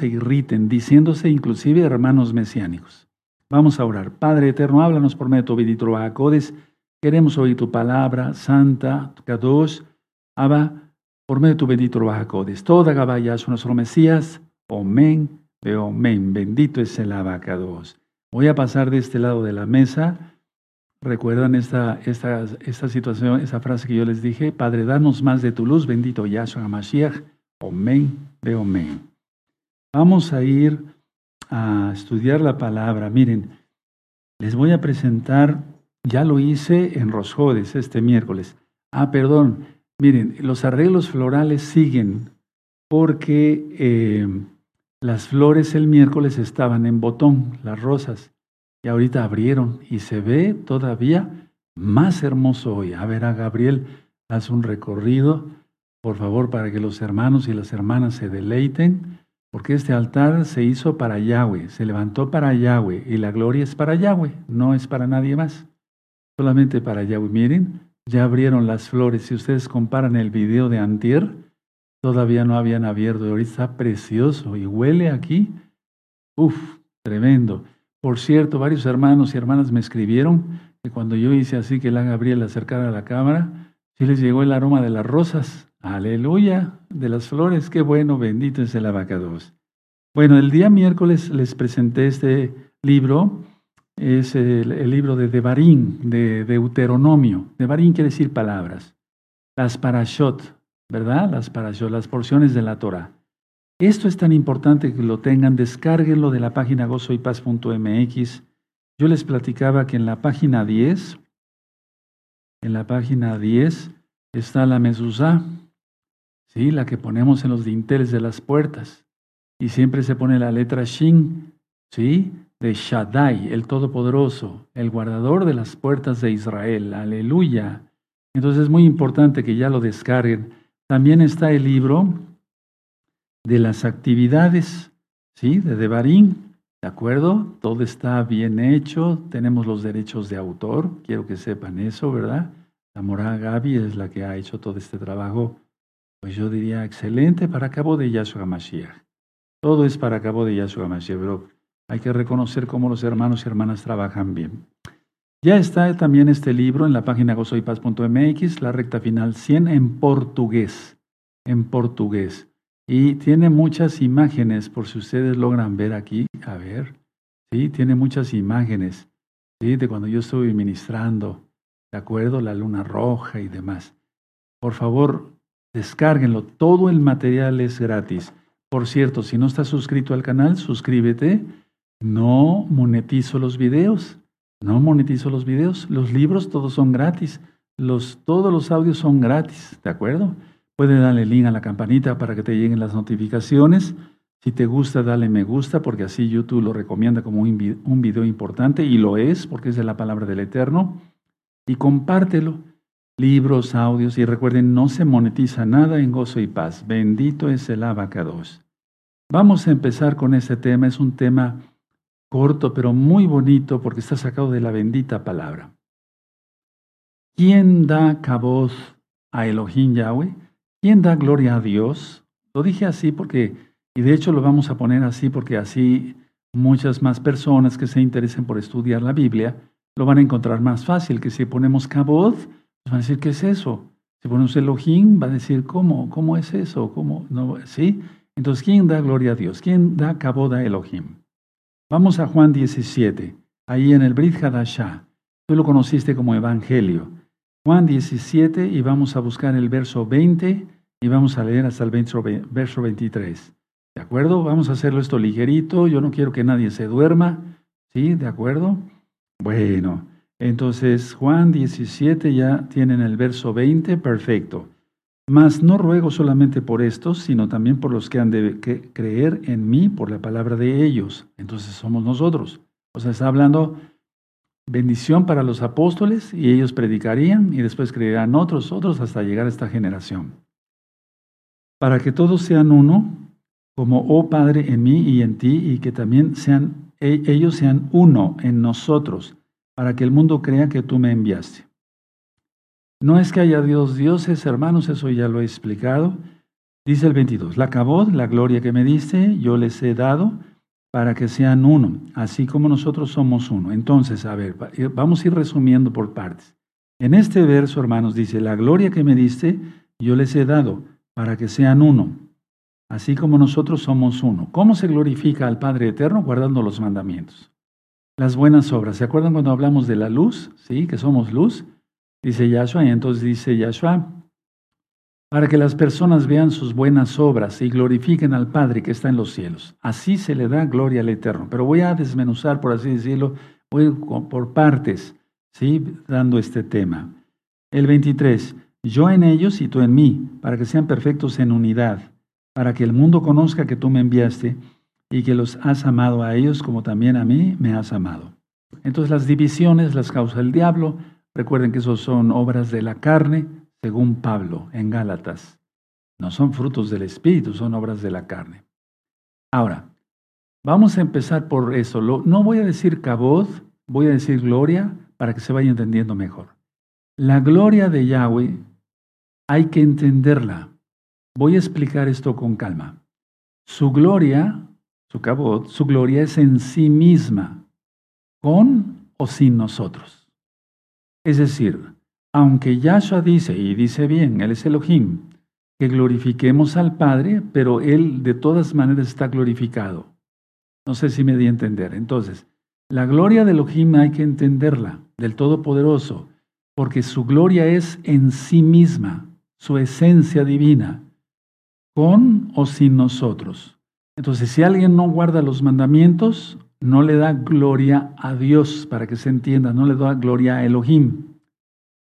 se irriten, diciéndose inclusive hermanos mesiánicos. Vamos a orar. Padre eterno, háblanos por medio de tu bendito Codes. Queremos oír tu palabra santa, Kadosh, Abba, por medio de tu bendito Codes. Toda Gabaya es nuestro Mesías. Amén. Amén. Bendito es el abacados. Voy a pasar de este lado de la mesa. ¿Recuerdan esta, esta, esta situación, esa frase que yo les dije? Padre, danos más de tu luz, bendito Yahshua Mashiach. Amén. Amén. Vamos a ir a estudiar la palabra. Miren, les voy a presentar, ya lo hice en Rosjodes este miércoles. Ah, perdón, miren, los arreglos florales siguen porque eh, las flores el miércoles estaban en botón, las rosas, y ahorita abrieron y se ve todavía más hermoso hoy. A ver, a Gabriel, haz un recorrido, por favor, para que los hermanos y las hermanas se deleiten, porque este altar se hizo para Yahweh, se levantó para Yahweh, y la gloria es para Yahweh, no es para nadie más, solamente para Yahweh. Miren, ya abrieron las flores. Si ustedes comparan el video de Antier, todavía no habían abierto. Ahorita está precioso y huele aquí. Uf, tremendo. Por cierto, varios hermanos y hermanas me escribieron que cuando yo hice así que la Gabriela acercara a la cámara, sí les llegó el aroma de las rosas. Aleluya, de las flores. Qué bueno, bendito es el abacados. Bueno, el día miércoles les presenté este libro. Es el, libro de Devarim, de Deuteronomio. Devarim quiere decir palabras. Las parashot, ¿verdad? Las parashot, las porciones de la Torah. Esto es tan importante que lo tengan, descárguenlo de la página gozoypaz.mx. Yo les platicaba que en la página 10, en la página 10 está la mezuzá, ¿sí? la que ponemos en los dinteles de las puertas. Y siempre se pone la letra Shin, ¿sí? de Shaddai, el Todopoderoso, el guardador de las puertas de Israel. Aleluya. Entonces es muy importante que ya lo descarguen. También está el libro de las actividades, ¿sí? De Devarim, ¿de acuerdo? Todo está bien hecho, tenemos los derechos de autor, quiero que sepan eso, ¿verdad? La morada Gaby es la que ha hecho todo este trabajo, pues yo diría excelente para cabo de Yahshua Mashiach. Todo es para cabo de Yahshua Mashiach, pero hay que reconocer cómo los hermanos y hermanas trabajan bien. Ya está también este libro en la página gozoypaz.mx, la recta final 100 en portugués, en portugués. Y tiene muchas imágenes, por si ustedes logran ver aquí, a ver, sí, tiene muchas imágenes, sí, de cuando yo estuve ministrando, de acuerdo, la luna roja y demás. Por favor, descárguenlo, todo el material es gratis. Por cierto, si no estás suscrito al canal, suscríbete. No monetizo los videos. No monetizo los videos, los libros todos son gratis, los, todos los audios son gratis, ¿de acuerdo? Puedes darle link a la campanita para que te lleguen las notificaciones. Si te gusta, dale me gusta, porque así YouTube lo recomienda como un video importante, y lo es, porque es de la palabra del Eterno. Y compártelo. Libros, audios, y recuerden, no se monetiza nada en gozo y paz. Bendito es el abacados. Vamos a empezar con este tema. Es un tema corto pero muy bonito porque está sacado de la bendita palabra. ¿Quién da caboz a Elohim Yahweh? ¿Quién da gloria a Dios? Lo dije así porque, y de hecho lo vamos a poner así porque así muchas más personas que se interesen por estudiar la Biblia lo van a encontrar más fácil que si ponemos caboz, van a decir, ¿qué es eso? Si ponemos Elohim, va a decir, ¿cómo? ¿Cómo es eso? ¿Cómo? No, ¿Sí? Entonces, ¿quién da gloria a Dios? ¿Quién da caboz a Elohim? Vamos a Juan 17, ahí en el Brit Hadashah. Tú lo conociste como Evangelio. Juan 17 y vamos a buscar el verso 20 y vamos a leer hasta el verso 23. ¿De acuerdo? Vamos a hacerlo esto ligerito. Yo no quiero que nadie se duerma. ¿Sí? ¿De acuerdo? Bueno, entonces Juan 17 ya tienen el verso 20. Perfecto. Mas no ruego solamente por estos, sino también por los que han de creer en mí por la palabra de ellos. Entonces somos nosotros. O sea, está hablando bendición para los apóstoles y ellos predicarían y después creerán otros, otros hasta llegar a esta generación. Para que todos sean uno, como, oh Padre, en mí y en ti, y que también sean, e, ellos sean uno en nosotros, para que el mundo crea que tú me enviaste. No es que haya Dios dioses, hermanos, eso ya lo he explicado. Dice el 22, la cabod, la gloria que me diste, yo les he dado para que sean uno, así como nosotros somos uno. Entonces, a ver, eh, vamos a ir resumiendo por partes. En este verso, hermanos, dice, la gloria que me diste, yo les he dado para que sean uno, así como nosotros somos uno. ¿Cómo se glorifica al Padre Eterno? Guardando los mandamientos. Las buenas obras. ¿Se acuerdan cuando hablamos de la luz? Sí, que somos luz. Dice Yahshua, y entonces dice Yahshua, para que las personas vean sus buenas obras y glorifiquen al Padre que está en los cielos. Así se le da gloria al Eterno. Pero voy a desmenuzar, por así decirlo, voy por partes, ¿sí? dando este tema. El 23, yo en ellos y tú en mí, para que sean perfectos en unidad, para que el mundo conozca que tú me enviaste y que los has amado a ellos como también a mí me has amado. Entonces las divisiones las causa el diablo. Recuerden que esos son obras de la carne, según Pablo en Gálatas. No son frutos del Espíritu, son obras de la carne. Ahora, vamos a empezar por eso. No voy a decir cabod, voy a decir gloria para que se vaya entendiendo mejor. La gloria de Yahweh hay que entenderla. Voy a explicar esto con calma. Su gloria, su cabot, su gloria es en sí misma, con o sin nosotros. Es decir, aunque Yahshua dice, y dice bien, Él es Elohim, que glorifiquemos al Padre, pero Él de todas maneras está glorificado. No sé si me di a entender. Entonces, la gloria de Elohim hay que entenderla, del Todopoderoso, porque su gloria es en sí misma, su esencia divina, con o sin nosotros. Entonces, si alguien no guarda los mandamientos, no le da gloria a Dios, para que se entienda, no le da gloria a Elohim.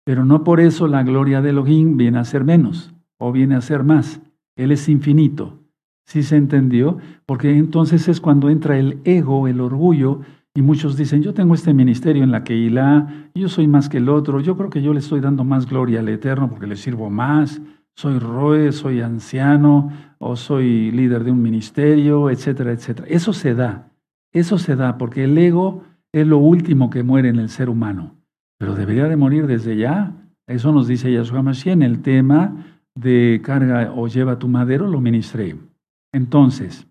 Pero no por eso la gloria de Elohim viene a ser menos o viene a ser más. Él es infinito. ¿Sí se entendió? Porque entonces es cuando entra el ego, el orgullo, y muchos dicen, yo tengo este ministerio en la Keilah, yo soy más que el otro, yo creo que yo le estoy dando más gloria al Eterno porque le sirvo más, soy roe, soy anciano, o soy líder de un ministerio, etcétera, etcétera. Eso se da, eso se da, porque el ego es lo último que muere en el ser humano pero debería de morir desde ya. Eso nos dice Yahshua Mashiach en el tema de carga o lleva tu madero, lo ministré. Entonces,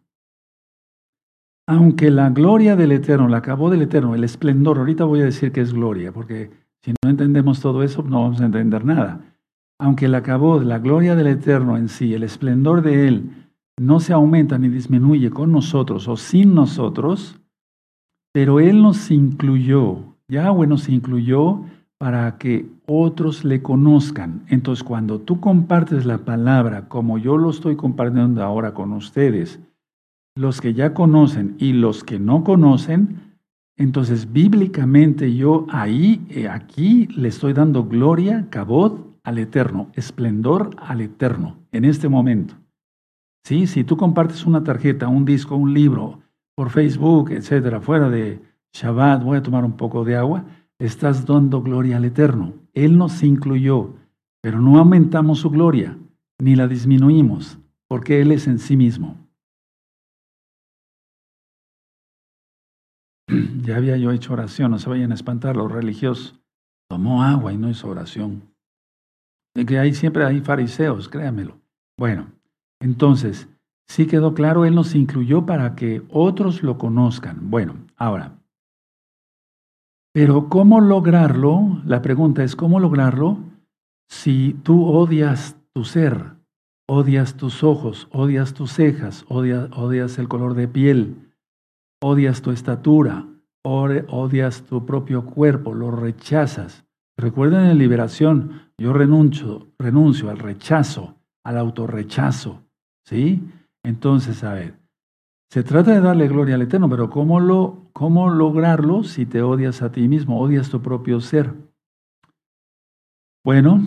aunque la gloria del Eterno, la acabó del Eterno, el esplendor, ahorita voy a decir que es gloria, porque si no entendemos todo eso, no vamos a entender nada. Aunque la acabó, la gloria del Eterno en sí, el esplendor de Él, no se aumenta ni disminuye con nosotros o sin nosotros, pero Él nos incluyó Yahweh nos incluyó para que otros le conozcan. Entonces, cuando tú compartes la palabra, como yo lo estoy compartiendo ahora con ustedes, los que ya conocen y los que no conocen, entonces bíblicamente yo ahí, eh, aquí, le estoy dando gloria, cabot al Eterno, esplendor al Eterno, en este momento. ¿Sí? Si tú compartes una tarjeta, un disco, un libro por Facebook, etcétera, fuera de, Shabbat, voy a tomar un poco de agua, estás dando gloria al Eterno. Él nos incluyó, pero no aumentamos su gloria, ni la disminuimos, porque Él es en sí mismo. Ya había yo hecho oración, no se vayan a espantar los religiosos. Tomó agua y no hizo oración. Que ahí siempre hay fariseos, créamelo. Bueno, entonces, sí quedó claro, Él nos incluyó para que otros lo conozcan. Bueno, ahora, pero ¿cómo lograrlo? La pregunta es, ¿cómo lograrlo si tú odias tu ser, odias tus ojos, odias tus cejas, odias, el color de piel, odias tu estatura, odias tu propio cuerpo, lo rechazas? Recuerden en liberación, yo renuncio, renuncio al rechazo, al autorrechazo, ¿sí? Entonces, a ver, se trata de darle gloria al Eterno, pero ¿cómo, lo, ¿cómo lograrlo si te odias a ti mismo, odias tu propio ser? Bueno,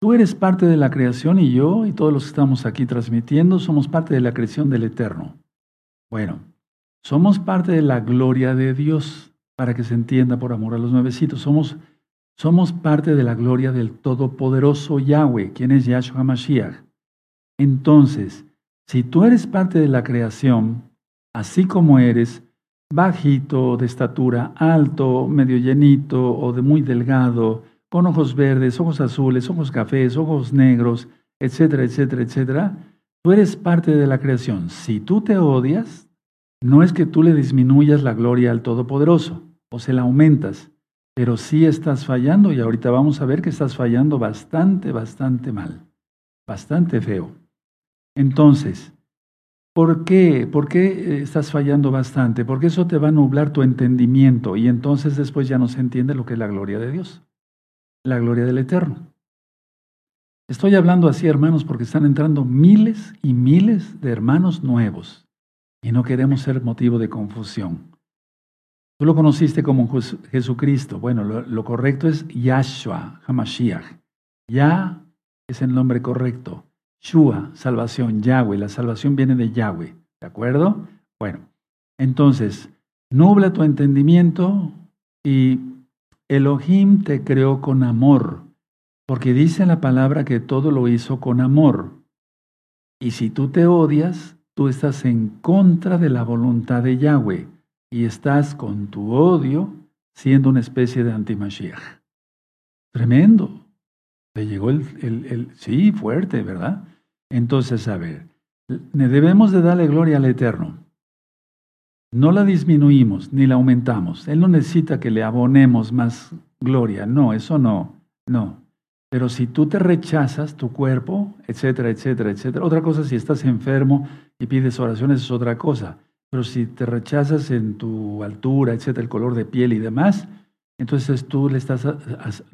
tú eres parte de la creación y yo y todos los que estamos aquí transmitiendo somos parte de la creación del Eterno. Bueno, somos parte de la gloria de Dios, para que se entienda por amor a los nuevecitos. Somos, somos parte de la gloria del Todopoderoso Yahweh, quien es Yahshua Mashiach. Entonces, si tú eres parte de la creación, así como eres, bajito, de estatura, alto, medio llenito o de muy delgado, con ojos verdes, ojos azules, ojos cafés, ojos negros, etcétera, etcétera, etcétera, Tú eres parte de la creación. Si tú te odias, no es que tú le disminuyas la gloria al Todopoderoso o se la aumentas, pero sí estás fallando y ahorita vamos a ver que estás fallando bastante, bastante mal, bastante feo. Entonces, ¿por qué? ¿Por qué eh, estás fallando bastante? Porque eso te va a nublar tu entendimiento y entonces después ya no se entiende lo que es la gloria de Dios, la gloria del Eterno. Estoy hablando así, hermanos, porque están entrando miles y miles de hermanos nuevos y no queremos ser motivo de confusión. Tú lo conociste como Jesucristo. Bueno, lo, correcto es Yahshua, Hamashiach. Ya es el nombre correcto. Shua, salvación, Yahweh. La salvación viene de Yahweh. ¿De acuerdo? Bueno, entonces, nubla tu entendimiento y Elohim te creó con amor. Porque dice la palabra que todo lo hizo con amor. Y si tú te odias, tú estás en contra de la voluntad de Yahweh y estás con tu odio siendo una especie de antimashiach. Tremendo. Le llegó el, el, sí, fuerte, ¿verdad? Entonces, a ver, debemos de darle gloria al Eterno. No la disminuimos ni la aumentamos. Él no necesita que le abonemos más gloria. No, eso no, no. Pero si tú te rechazas tu cuerpo, etcétera, etcétera, etcétera, otra cosa si estás enfermo y pides oraciones es otra cosa. Pero si te rechazas en tu altura, etcétera, el color de piel y demás, entonces tú, le estás,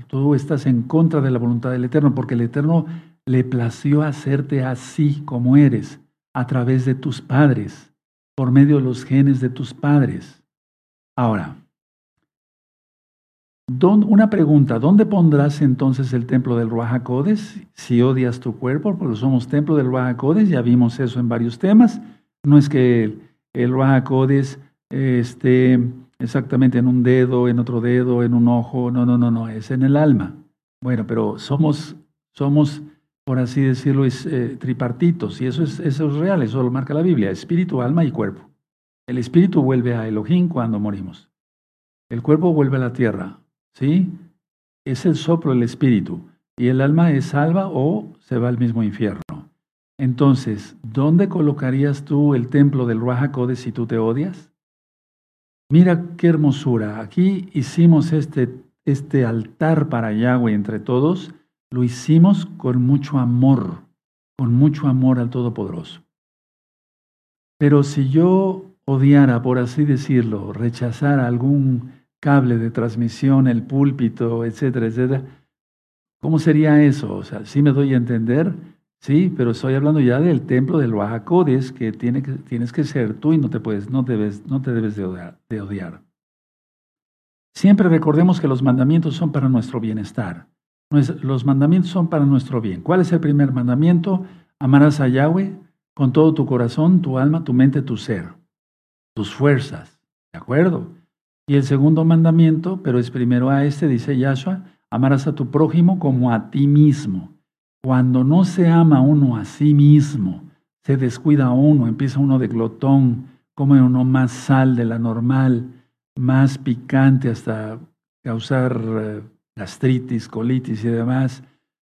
tú estás en contra de la voluntad del Eterno, porque el Eterno le plació hacerte así como eres, a través de tus padres, por medio de los genes de tus padres. Ahora, una pregunta, ¿dónde pondrás entonces el templo del Ruach si odias tu cuerpo? Porque somos templo del Ruach ya vimos eso en varios temas. No es que el Ruach esté exactamente en un dedo, en otro dedo, en un ojo, no, no, no, no, es en el alma. Bueno, pero somos, somos por así decirlo, es, eh, tripartitos, y eso es, eso es real, eso lo marca la Biblia, espíritu, alma y cuerpo. El espíritu vuelve a Elohim cuando morimos. El cuerpo vuelve a la tierra. ¿Sí? Es el soplo del espíritu. Y el alma es salva o se va al mismo infierno. Entonces, ¿dónde colocarías tú el templo del Ruach si tú te odias? Mira qué hermosura. Aquí hicimos este, este altar para Yahweh entre todos. Lo hicimos con mucho amor, con mucho amor al Todopoderoso. Pero si yo odiara, por así decirlo, rechazara algún cable de transmisión, el púlpito, etcétera, etcétera. ¿Cómo sería eso? O sea, sí me doy a entender, sí, pero estoy hablando ya del templo del Bajacodes que, tiene que tienes que ser tú y no te puedes, no debes, no te debes de odiar, de odiar. Siempre recordemos que los mandamientos son para nuestro bienestar. Los mandamientos son para nuestro bien. ¿Cuál es el primer mandamiento? Amarás a Yahweh con todo tu corazón, tu alma, tu mente, tu ser, tus fuerzas. ¿De acuerdo? Y el segundo mandamiento, pero es primero a este, dice Yahshua, amarás a tu prójimo como a ti mismo. Cuando no se ama uno a sí mismo, se descuida uno, empieza uno de glotón, come uno más sal de la normal, más picante hasta causar eh, gastritis, colitis y demás.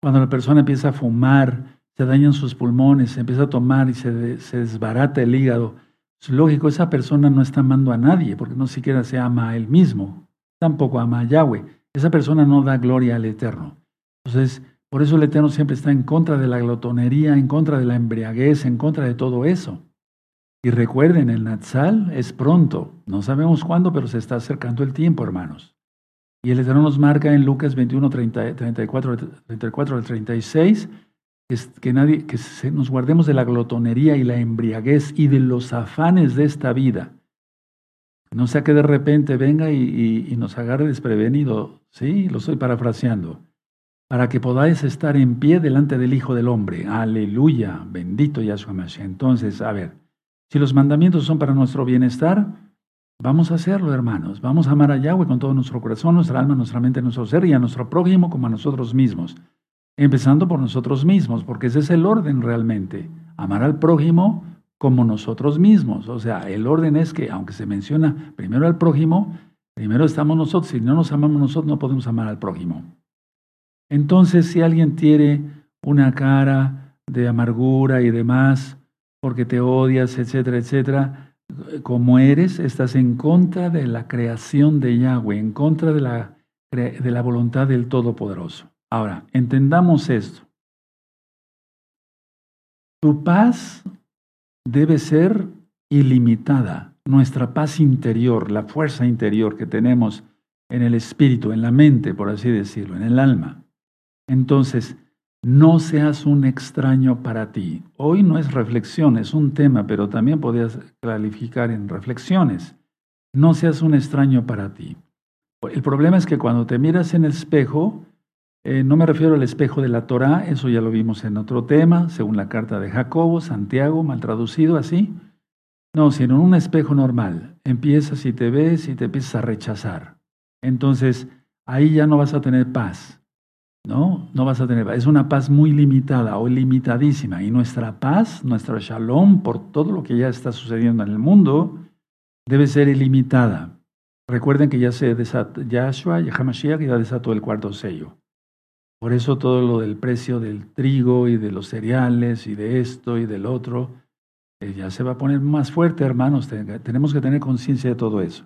Cuando la persona empieza a fumar, se dañan sus pulmones, se empieza a tomar y se, se desbarata el hígado, es lógico, esa persona no está amando a nadie, porque no siquiera se ama a él mismo, tampoco ama a Yahweh. Esa persona no da gloria al Eterno. Entonces, por eso el Eterno siempre está en contra de la glotonería, en contra de la embriaguez, en contra de todo eso. Y recuerden, el Natsal es pronto, no sabemos cuándo, pero se está acercando el tiempo, hermanos. Y el Eterno nos marca en Lucas 21, 34, 34 al 36, que, nadie, que nos guardemos de la glotonería y la embriaguez y de los afanes de esta vida. No sea que de repente venga y, nos agarre desprevenido, sí, lo estoy parafraseando, para que podáis estar en pie delante del Hijo del Hombre. Aleluya, bendito Yahshua Mashiach. Entonces, a ver, si los mandamientos son para nuestro bienestar, vamos a hacerlo, hermanos. Vamos a amar a Yahweh con todo nuestro corazón, nuestra alma, nuestra mente, nuestro ser y a nuestro prójimo como a nosotros mismos. Empezando por nosotros mismos, porque ese es el orden realmente. Amar al prójimo como nosotros mismos. O sea, el orden es que, aunque se menciona primero al prójimo, primero estamos nosotros. Si no nos amamos nosotros, no podemos amar al prójimo. Entonces, si alguien tiene una cara de amargura y demás, porque te odias, etcétera, etcétera, como eres, estás en contra de la creación de Yahweh, en contra de la, de la voluntad del Todopoderoso. Ahora, entendamos esto. Tu paz debe ser ilimitada. Nuestra paz interior, la fuerza interior que tenemos en el espíritu, en la mente, por así decirlo, en el alma. Entonces, no seas un extraño para ti. Hoy no es reflexión, es un tema, pero también podrías calificar en reflexiones. No seas un extraño para ti. El problema es que cuando te miras en el espejo, eh, no me refiero al espejo de la Torah, eso ya lo vimos en otro tema, según la carta de Jacobo, Santiago, mal traducido así. No, sino en un espejo normal. Empiezas y te ves y te empiezas a rechazar. Entonces, ahí ya no vas a tener paz. ¿No? No vas a tener paz. Es una paz muy limitada o limitadísima. Y nuestra paz, nuestra shalom, por todo lo que ya está sucediendo en el mundo, debe ser ilimitada. Recuerden que ya se desató, Yahshua, Yahamashiach, ya desató el cuarto sello. Por eso todo lo del precio del trigo y de los cereales y de esto y del otro, eh, ya se va a poner más fuerte, hermanos. Tenemos que tener conciencia de todo eso.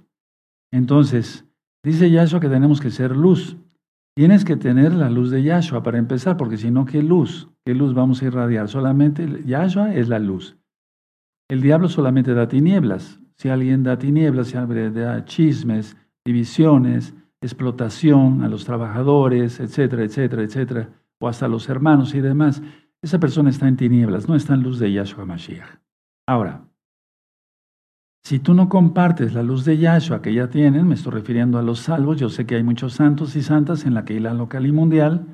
Entonces, dice Yahshua que tenemos que ser luz. Tienes que tener la luz de Yahshua para empezar, porque si no, ¿qué luz? ¿Qué luz vamos a irradiar? Solamente Yahshua es la luz. El diablo solamente da tinieblas. Si alguien da tinieblas, si alguien da chismes, divisiones, explotación a los trabajadores, etcétera, etcétera, etcétera, o hasta los hermanos y demás, esa persona está en tinieblas, no está en luz de Yahshua Mashiach. Ahora, si tú no compartes la luz de Yahshua que ya tienen, me estoy refiriendo a los salvos, yo sé que hay muchos santos y santas en la Keila local y mundial,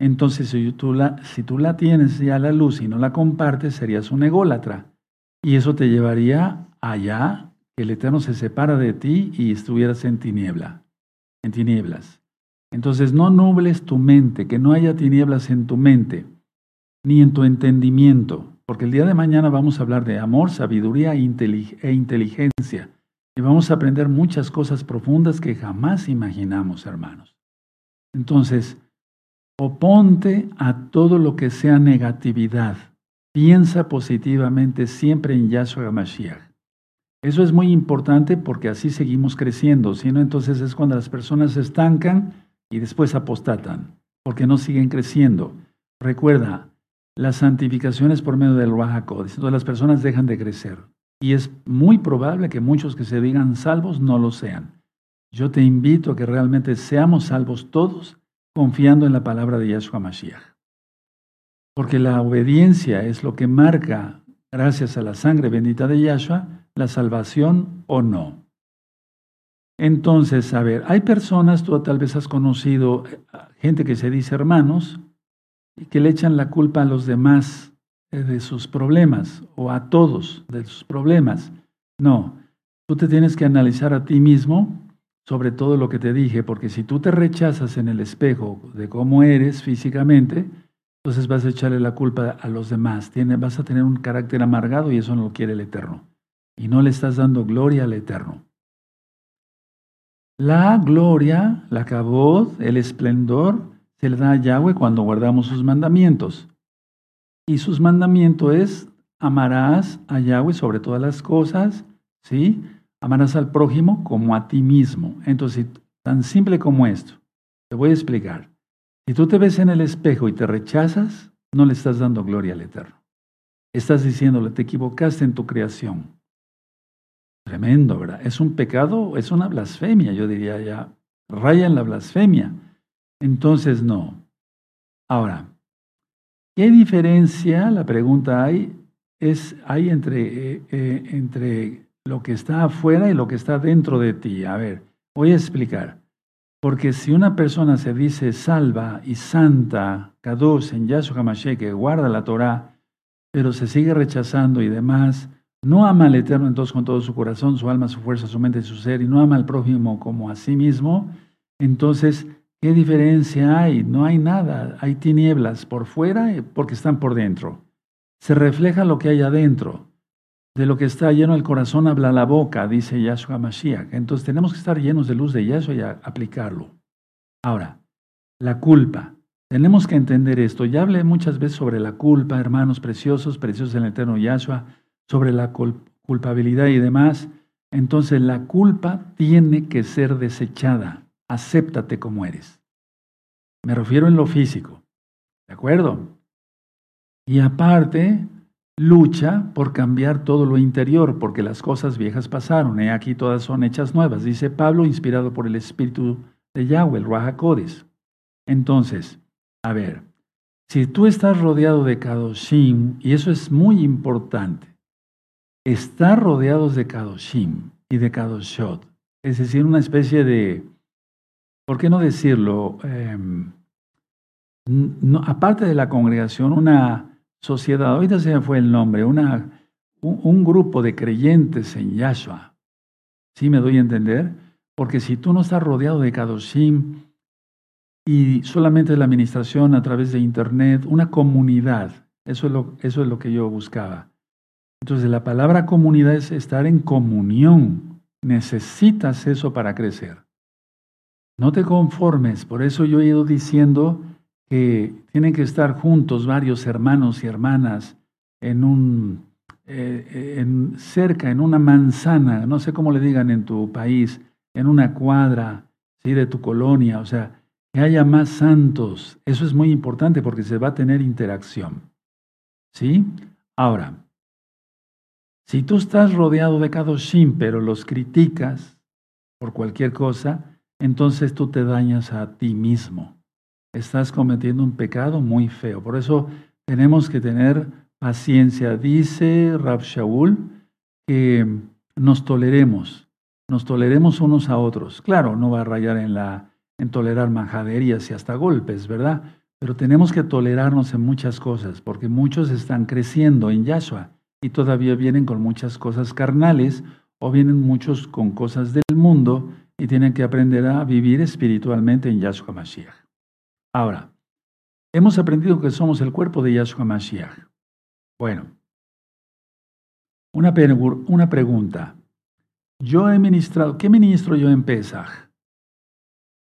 entonces si tú, la, tienes ya la luz y no la compartes, serías un ególatra. Y eso te llevaría allá, que el Eterno se separa de ti y estuvieras en tiniebla, en tinieblas. Entonces no nubles tu mente, que no haya tinieblas en tu mente, ni en tu entendimiento porque el día de mañana vamos a hablar de amor, sabiduría e, e inteligencia. Y vamos a aprender muchas cosas profundas que jamás imaginamos, hermanos. Entonces, oponte a todo lo que sea negatividad. Piensa positivamente siempre en Yahshua Mashiach. Eso es muy importante porque así seguimos creciendo. Si no, entonces es cuando las personas se estancan y después apostatan, porque no siguen creciendo. Recuerda, la santificación es por medio del Ruach Entonces las personas dejan de crecer. Y es muy probable que muchos que se digan salvos no lo sean. Yo te invito a que realmente seamos salvos todos confiando en la palabra de Yahshua Mashiach. Porque la obediencia es lo que marca, gracias a la sangre bendita de Yahshua, la salvación o no. Entonces, a ver, hay personas, tú tal vez has conocido eh, gente que se dice hermanos, y que le echan la culpa a los demás eh, de sus problemas o a todos de sus problemas. No, tú te tienes que analizar a ti mismo sobre todo lo que te dije, porque si tú te rechazas en el espejo de cómo eres físicamente, entonces vas a echarle la culpa a los demás. vas a tener un carácter amargado y eso no lo quiere el Eterno. Y no le estás dando gloria al Eterno. La gloria, la cabot, el esplendor, le da a Yahweh cuando guardamos sus mandamientos. Y sus mandamientos es amarás a Yahweh sobre todas las cosas, ¿sí? Amarás al prójimo como a ti mismo. Entonces, tan simple como esto. Te voy a explicar. Si tú te ves en el espejo y te rechazas, no le estás dando gloria al Eterno. Estás diciéndole, te equivocaste en tu creación. Tremendo, ¿verdad? Es un pecado, es una blasfemia, yo diría ya. Raya en la blasfemia. Entonces no. Ahora, ¿qué diferencia, la pregunta hay, es, hay entre, eh, eh, entre lo que está afuera y lo que está dentro de ti? A ver, voy a explicar. Porque si una persona se dice salva y santa, Kadosh en Yahshua HaMashiach, que guarda la Torah, pero se sigue rechazando y demás, no ama al Eterno entonces con todo su corazón, su alma, su fuerza, su mente, su ser, y no ama al prójimo como a sí mismo, entonces ¿Qué diferencia hay? No hay nada. Hay tinieblas por fuera porque están por dentro. Se refleja lo que hay adentro. De lo que está lleno el corazón habla la boca, dice Yahshua Mashiach. Entonces tenemos que estar llenos de luz de Yahshua y aplicarlo. Ahora, la culpa. Tenemos que entender esto. Ya hablé muchas veces sobre la culpa, hermanos preciosos, preciosos en el eterno Yahshua, sobre la culpabilidad y demás. Entonces la culpa tiene que ser desechada. Acéptate como eres. Me refiero en lo físico. ¿De acuerdo? Y aparte, lucha por cambiar todo lo interior, porque las cosas viejas pasaron, y aquí todas son hechas nuevas, dice Pablo, inspirado por el Espíritu de Yahweh, el Raja Entonces, a ver, si tú estás rodeado de Kadoshim, y eso es muy importante, estar rodeados de Kadoshim y de Kadoshot, es decir, una especie de, ¿por qué no decirlo? Em, aparte de la congregación, una sociedad, ahorita se me fue el nombre, una, un, grupo de creyentes en Yahshua. ¿Sí me doy a entender? Porque si tú no estás rodeado de Kadoshim y solamente la administración a través de Internet, una comunidad, eso es lo, eso es lo que yo buscaba. Entonces la palabra comunidad es estar en comunión. Necesitas eso para crecer. No te conformes, por eso yo he ido diciendo que tienen que estar juntos varios hermanos y hermanas en un eh, en, cerca, en una manzana, no sé cómo le digan en tu país, en una cuadra ¿sí? de tu colonia, o sea, que haya más santos. Eso es muy importante porque se va a tener interacción. ¿Sí? Ahora, si tú estás rodeado de Kadoshim, pero los criticas por cualquier cosa, entonces tú te dañas a ti mismo estás cometiendo un pecado muy feo. Por eso tenemos que tener paciencia. Dice Rab Shaul que nos toleremos, nos toleremos unos a otros. Claro, no va a rayar en, la, en tolerar majaderías y hasta golpes, ¿verdad? Pero tenemos que tolerarnos en muchas cosas, porque muchos están creciendo en Yahshua y todavía vienen con muchas cosas carnales o vienen muchos con cosas del mundo y tienen que aprender a vivir espiritualmente en Yahshua Mashiach. Ahora, hemos aprendido que somos el cuerpo de Yahshua Mashiach. Bueno, una, una pregunta. Yo he ministrado, ¿qué ministro yo en Pesach?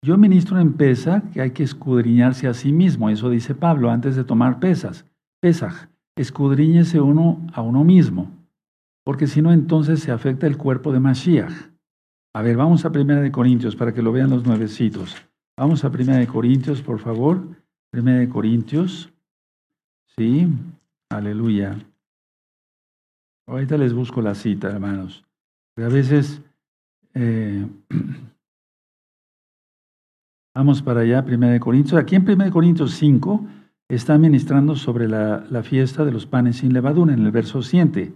Yo ministro en Pesach que hay que escudriñarse a sí mismo, eso dice Pablo antes de tomar pesas. Pesach, escudriñese uno a uno mismo, porque si no entonces se afecta el cuerpo de Mashiach. A ver, vamos a Primera de Corintios para que lo vean los nuevecitos. Vamos a Primera de Corintios, por favor. Primera de Corintios. Sí, aleluya. Ahorita les busco la cita, hermanos. a veces eh, vamos para allá, Primera de Corintios. Aquí en Primera de Corintios 5 está ministrando sobre la, la, fiesta de los panes sin levadura en el verso 7.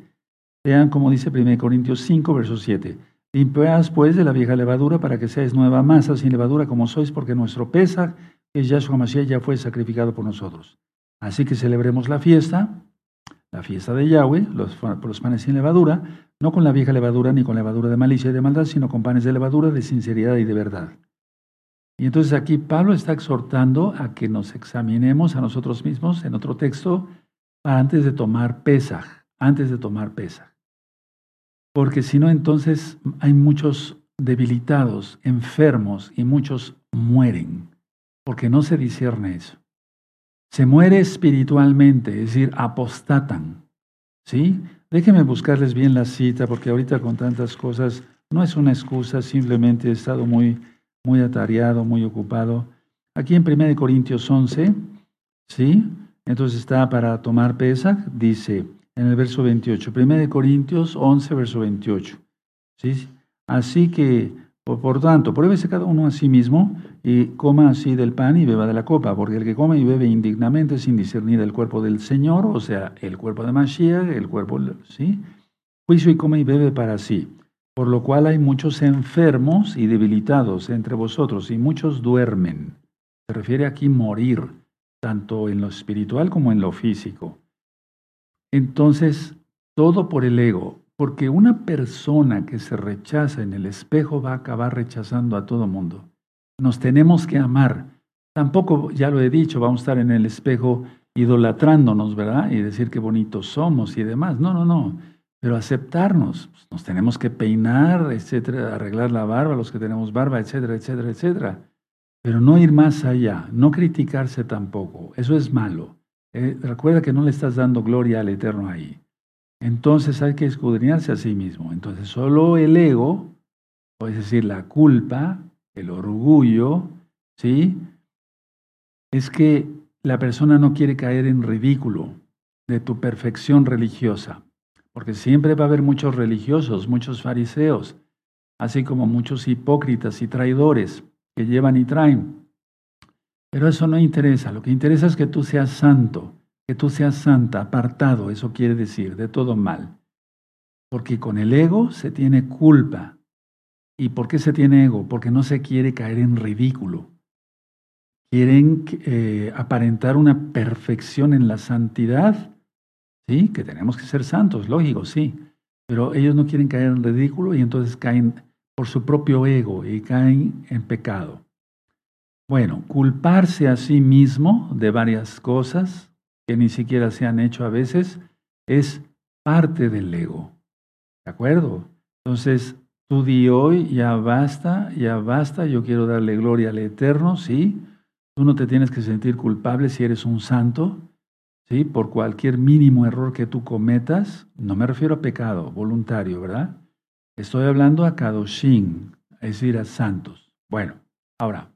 Vean cómo dice Primera de Corintios 5, verso 7. Limpiaos pues de la vieja levadura para que seáis nueva masa sin levadura como sois, porque nuestro pesa, que es Yahshua Mashiach, ya fue sacrificado por nosotros. Así que celebremos la fiesta, la fiesta de Yahweh, los, los panes sin levadura, no con la vieja levadura ni con levadura de malicia y de maldad, sino con panes de levadura de sinceridad y de verdad. Y entonces aquí Pablo está exhortando a que nos examinemos a nosotros mismos en otro texto antes de tomar Pesaj, antes de tomar Pesaj porque si no, entonces hay muchos debilitados, enfermos y muchos mueren, porque no se discierne eso. Se muere espiritualmente, es decir, apostatan. ¿Sí? Déjenme buscarles bien la cita, porque ahorita con tantas cosas no es una excusa, simplemente he estado muy, muy atareado, muy ocupado. Aquí en 1 Corintios 11, ¿sí? Entonces está para tomar pesa, dice, en el verso 28. 1 Corintios 11, verso 28. ¿Sí? Así que, por, tanto, pruébese cada uno a sí mismo y coma así del pan y beba de la copa, porque el que come y bebe indignamente sin discernir el cuerpo del Señor, o sea, el cuerpo de Mashiach, el cuerpo, ¿sí? Juicio y come y bebe para sí. Por lo cual hay muchos enfermos y debilitados entre vosotros y muchos duermen. Se refiere aquí morir, tanto en lo espiritual como en lo físico. Entonces, todo por el ego, porque una persona que se rechaza en el espejo va a acabar rechazando a todo mundo. Nos tenemos que amar. Tampoco, ya lo he dicho, vamos a estar en el espejo idolatrándonos, ¿verdad? Y decir qué bonitos somos y demás. No, no, no. Pero aceptarnos. Pues, nos tenemos que peinar, etcétera, arreglar la barba, los que tenemos barba, etcétera, etcétera, etcétera. pero no ir más allá, no criticarse tampoco. Eso es malo. Eh, recuerda que no le estás dando gloria al Eterno ahí. Entonces hay que escudriñarse a sí mismo. Entonces solo el ego, es decir, la culpa, el orgullo, ¿sí? Es que la persona no quiere caer en ridículo de tu perfección religiosa, porque siempre va a haber muchos religiosos, muchos fariseos, así como muchos hipócritas y traidores que llevan y traen. Pero eso no interesa, lo que interesa es que tú seas santo, que tú seas santa, apartado, eso quiere decir, de todo mal. Porque con el ego se tiene culpa. ¿Y por qué se tiene ego? Porque no se quiere caer en ridículo. Quieren eh, aparentar una perfección en la santidad Sí, que tenemos que ser santos, lógico, sí. Pero ellos no quieren caer en ridículo y entonces caen por su propio ego y caen en pecado. Bueno, culparse a sí mismo de varias cosas que ni siquiera se han hecho a veces es parte del ego. ¿De acuerdo? Entonces, tú di hoy, ya basta, ya basta, yo quiero darle gloria al Eterno, ¿sí? Tú no te tienes que sentir culpable si eres un santo, ¿sí? Por cualquier mínimo error que tú cometas, no me refiero a pecado voluntario, ¿verdad? Estoy hablando a Kadoshin, es decir, a santos. Bueno, ahora,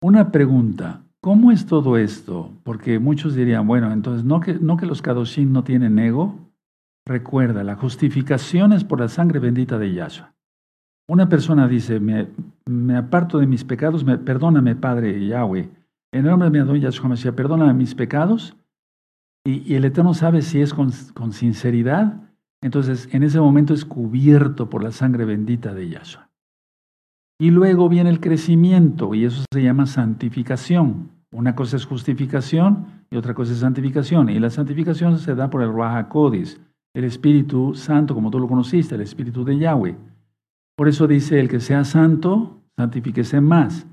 una pregunta. ¿Cómo es todo esto? Porque muchos dirían, bueno, entonces, ¿no que, los Kadoshin no tienen ego? Recuerda, la justificación es por la sangre bendita de Yahshua. Una persona dice, me, aparto de mis pecados, me, perdóname, Padre Yahweh, en el nombre de mi Adón Yahshua Mashiach, perdona mis pecados. Y, el Eterno sabe si es con, sinceridad. Entonces, en ese momento es cubierto por la sangre bendita de Yahshua. Y luego viene el crecimiento, y eso se llama santificación. Una cosa es justificación y otra cosa es santificación. Y la santificación se da por el Raja el Espíritu Santo, como tú lo conociste, el Espíritu de Yahweh. Por eso dice, el que sea santo, santifíquese más.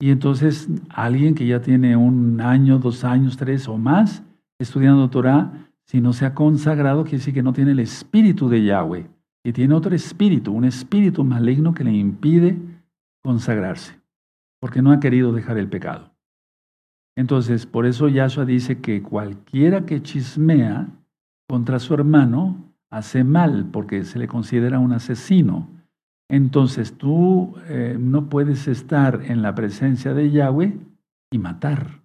Y entonces alguien que ya tiene un año, dos años, tres o más estudiando Torah, si no se ha consagrado, quiere decir que no tiene el espíritu de Yahweh, y tiene otro espíritu, un espíritu maligno que le impide consagrarse, porque no ha querido dejar el pecado. Entonces, por eso Yahshua dice que cualquiera que chismea contra su hermano hace mal, porque se le considera un asesino. Entonces tú eh, no puedes estar en la presencia de Yahweh y matar.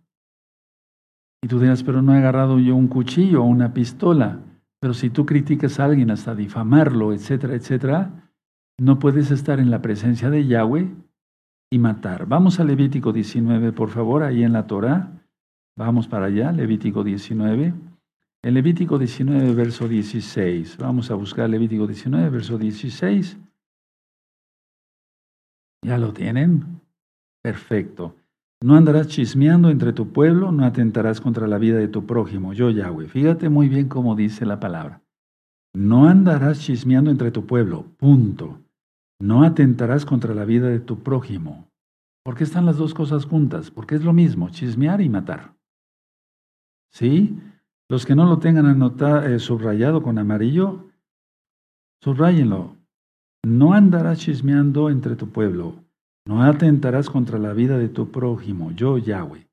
Y tú dirás, pero no he agarrado yo un cuchillo o una pistola. Pero si tú criticas a alguien hasta difamarlo, etcétera, etcétera, no puedes estar en la presencia de Yahweh y matar. Vamos a Levítico 19, por favor, ahí en la Torah. Vamos para allá, Levítico 19. En Levítico 19, verso 16. Vamos a buscar Levítico 19, verso 16. ¿Ya lo tienen? Perfecto. No andarás chismeando entre tu pueblo, no atentarás contra la vida de tu prójimo. Yo, Yahweh. Fíjate muy bien cómo dice la palabra. No andarás chismeando entre tu pueblo. Punto. No atentarás contra la vida de tu prójimo. ¿Por qué están las dos cosas juntas? Porque es lo mismo, chismear y matar. ¿Sí? Los que no lo tengan anotado, eh, subrayado con amarillo, subrayenlo. No andarás chismeando entre tu pueblo, no atentarás contra la vida de tu prójimo, yo Yahweh.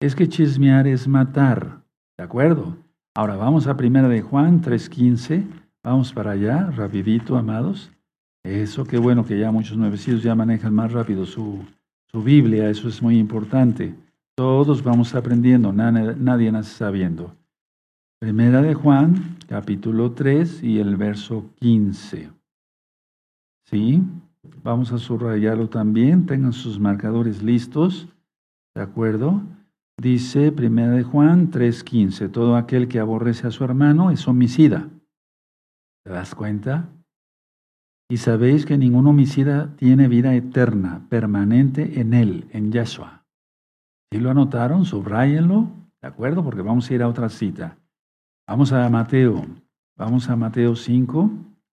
Es que chismear es matar, ¿de acuerdo? Ahora vamos a primera de Juan 3.15, vamos para allá, rapidito, amados. Eso, qué bueno que ya muchos nuevecitos ya manejan más rápido su, su Biblia, eso es muy importante. Todos vamos aprendiendo, nadie, nace sabiendo. Primera de Juan, capítulo 3 y el verso 15. ¿Sí? Vamos a subrayarlo también. Tengan sus marcadores listos. ¿De acuerdo? Dice 1 de Juan 3:15, todo aquel que aborrece a su hermano es homicida. ¿Te das cuenta? Y sabéis que ningún homicida tiene vida eterna, permanente en él, en Yahshua. Si lo anotaron, subrayenlo, ¿de acuerdo? Porque vamos a ir a otra cita. Vamos a Mateo, vamos a Mateo 5,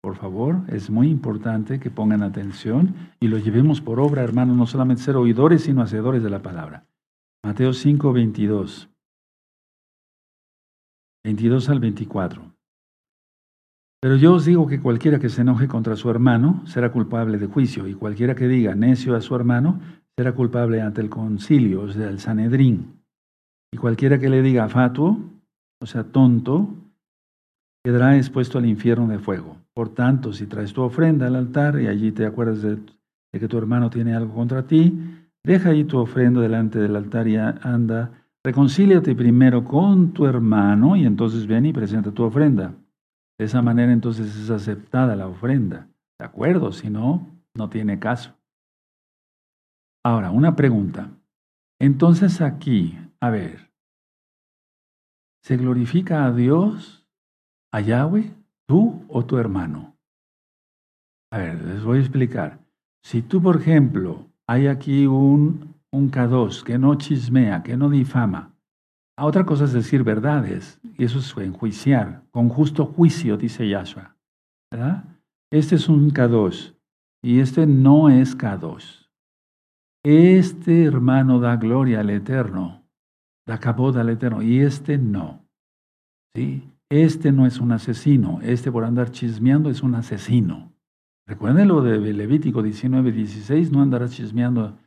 por favor, es muy importante que pongan atención y lo llevemos por obra, hermanos, no solamente ser oidores, sino hacedores de la palabra. Mateo 5, 22. 22 al 24. Pero yo os digo que cualquiera que se enoje contra su hermano será culpable de juicio, y cualquiera que diga necio a su hermano será culpable ante el concilio, o sea, el Sanedrín. Y cualquiera que le diga fatuo, o sea, tonto, quedará expuesto al infierno de fuego. Por tanto, si traes tu ofrenda al altar y allí te acuerdas de, que tu hermano tiene algo contra ti, deja ahí tu ofrenda delante del altar y anda, reconcíliate primero con tu hermano y entonces ven y presenta tu ofrenda. De esa manera entonces es aceptada la ofrenda. ¿De acuerdo? Si no, no tiene caso. Ahora, una pregunta. Entonces aquí, a ver, ¿se glorifica a Dios, a Yahweh, tú o tu hermano? A ver, les voy a explicar. Si tú, por ejemplo, hay aquí un, un K2 que no chismea, que no difama, a otra cosa es decir verdades, y eso es enjuiciar, con justo juicio, dice Yahshua. Este es un K2 y este no es K2. Este hermano da gloria al Eterno, da cabot al Eterno, y este no. ¿Sí? Este no es un asesino, este por andar chismeando es un asesino. Recuerden lo de Levítico 19, 16, no andarás chismeando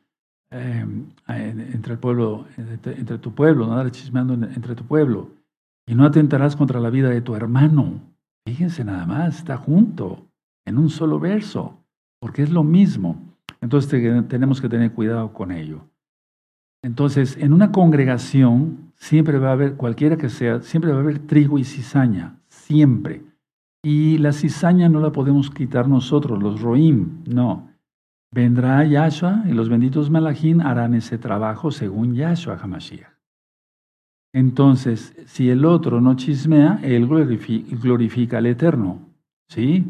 eh, entre el pueblo, entre, tu pueblo, no chismeando entre tu pueblo, y no atentarás contra la vida de tu hermano. Fíjense nada más, está junto, en un solo verso, porque es lo mismo. Entonces tenemos que tener cuidado con ello. Entonces, en una congregación siempre va a haber, cualquiera que sea, siempre va a haber trigo y cizaña, siempre. Y la cizaña no la podemos quitar nosotros, los roim, no. Vendrá Yahshua y los benditos Malachim harán ese trabajo según Yahshua Hamashiach. Entonces, si el otro no chismea, él glorifica al Eterno. ¿Sí?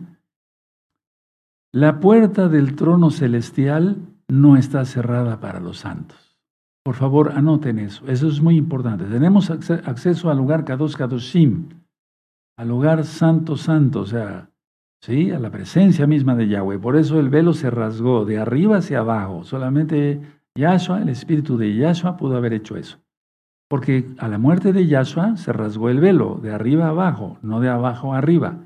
La puerta del trono celestial no está cerrada para los santos. Por favor, anoten eso. Eso es muy importante. Tenemos acceso al lugar Kadosh Kadoshim, al lugar santo santo, o sea, ¿sí? a la presencia misma de Yahweh. Por eso el velo se rasgó de arriba hacia abajo. Solamente Yahshua, el espíritu de Yahshua, pudo haber hecho eso. Porque a la muerte de Yahshua se rasgó el velo de arriba a abajo, no de abajo arriba.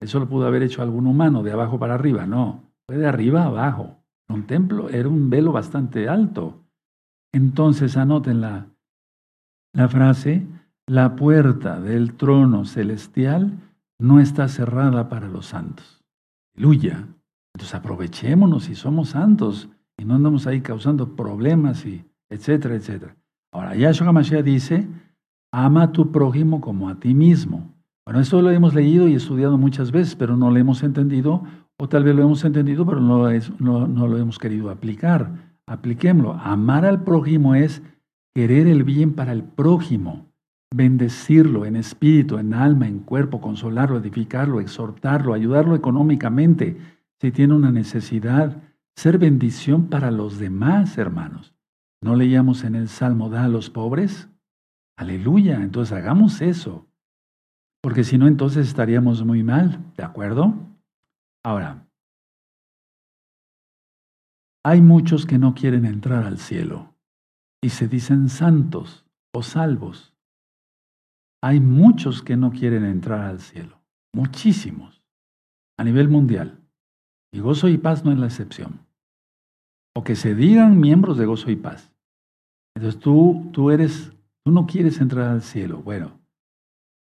Eso lo pudo haber hecho algún humano, de abajo para arriba. No, fue de arriba a abajo. Un templo era un velo bastante alto. Entonces anoten la, la frase, la puerta del trono celestial no está cerrada para los santos. Aleluya. Entonces aprovechémonos si somos santos y no andamos ahí causando problemas y etcétera, etcétera. Ahora, Yahshua Mashiach dice, ama a tu prójimo como a ti mismo. Bueno, esto lo hemos leído y estudiado muchas veces, pero no lo hemos entendido, o tal vez lo hemos entendido, pero no, no lo hemos querido aplicar. Apliquémoslo. Amar al prójimo es querer el bien para el prójimo, bendecirlo en espíritu, en alma, en cuerpo, consolarlo, edificarlo, exhortarlo, ayudarlo económicamente si tiene una necesidad, ser bendición para los demás, hermanos. ¿No leíamos en el Salmo, da a los pobres? Aleluya, entonces hagamos eso porque si no, entonces estaríamos muy mal, ¿de acuerdo? Ahora, hay muchos que no quieren entrar al cielo y se dicen santos o salvos. Hay muchos que no quieren entrar al cielo, muchísimos, a nivel mundial. Y gozo y paz no es la excepción. O que se digan miembros de gozo y paz. Entonces tú, tú eres, tú no quieres entrar al cielo. Bueno,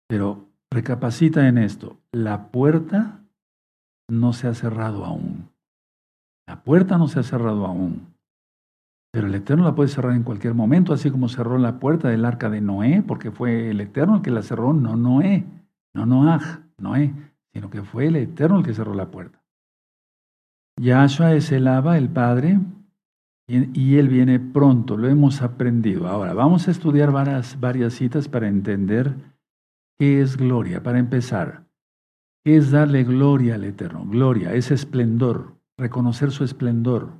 pero Recapacita en esto. La puerta no se ha cerrado aún. La puerta no se ha cerrado aún. Pero el Eterno la puede cerrar en cualquier momento, así como cerró la puerta del arca de Noé, porque fue el Eterno el que la cerró, no Noé, no Noaj, Noé, sino que fue el Eterno el que cerró la puerta. Yahshua es el Abba, el Padre, y, Él viene pronto, lo hemos aprendido. Ahora, vamos a estudiar varias, varias citas para entender ¿Qué es gloria? Para empezar, ¿qué es darle gloria al Eterno? Gloria es esplendor, reconocer su esplendor.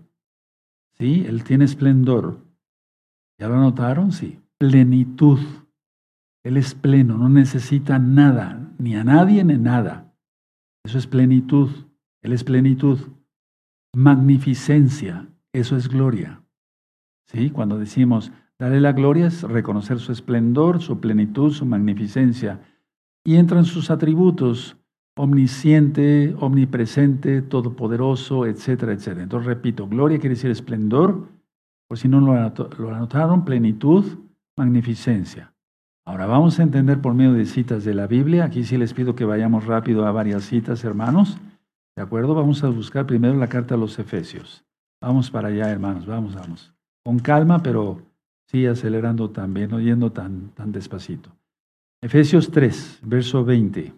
¿Sí? Él tiene esplendor. ¿Ya lo notaron? Sí. Plenitud. Él es pleno, no necesita nada, ni a nadie ni nada. Eso es plenitud. Él es plenitud. Magnificencia, eso es gloria. ¿Sí? Cuando decimos, Darle la gloria es reconocer su esplendor, su plenitud, su magnificencia. Y entran sus atributos, omnisciente, omnipresente, todopoderoso, etcétera, etcétera. Entonces repito, gloria quiere decir esplendor, Por si no lo, anotaron, plenitud, magnificencia. Ahora vamos a entender por medio de citas de la Biblia. Aquí sí les pido que vayamos rápido a varias citas, hermanos. ¿De acuerdo? Vamos a buscar primero la carta a los Efesios. Vamos para allá, hermanos. Vamos, vamos. Con calma, pero sí acelerando también, no yendo tan, tan despacito. Efesios 3, verso 20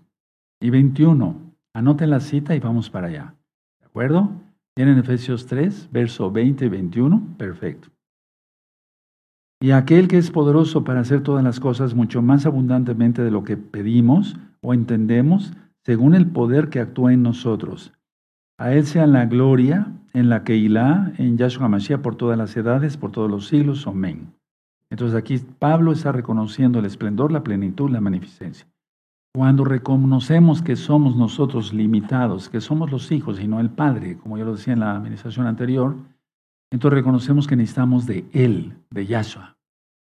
y 21. Anoten la cita y vamos para allá. ¿De acuerdo? ¿Tienen Efesios 3, verso 20 y 21? Perfecto. Y aquel que es poderoso para hacer todas las cosas mucho más abundantemente de lo que pedimos o entendemos, según el poder que actúa en nosotros. A Él sea la gloria en la Keilah, en Yahshua Mashiach, por todas las edades, por todos los siglos. Amén. Entonces aquí Pablo está reconociendo el esplendor, la plenitud, la magnificencia. Cuando reconocemos que somos nosotros limitados, que somos los hijos y no el Padre, como yo lo decía en la administración anterior, entonces reconocemos que necesitamos de Él, de Yahshua.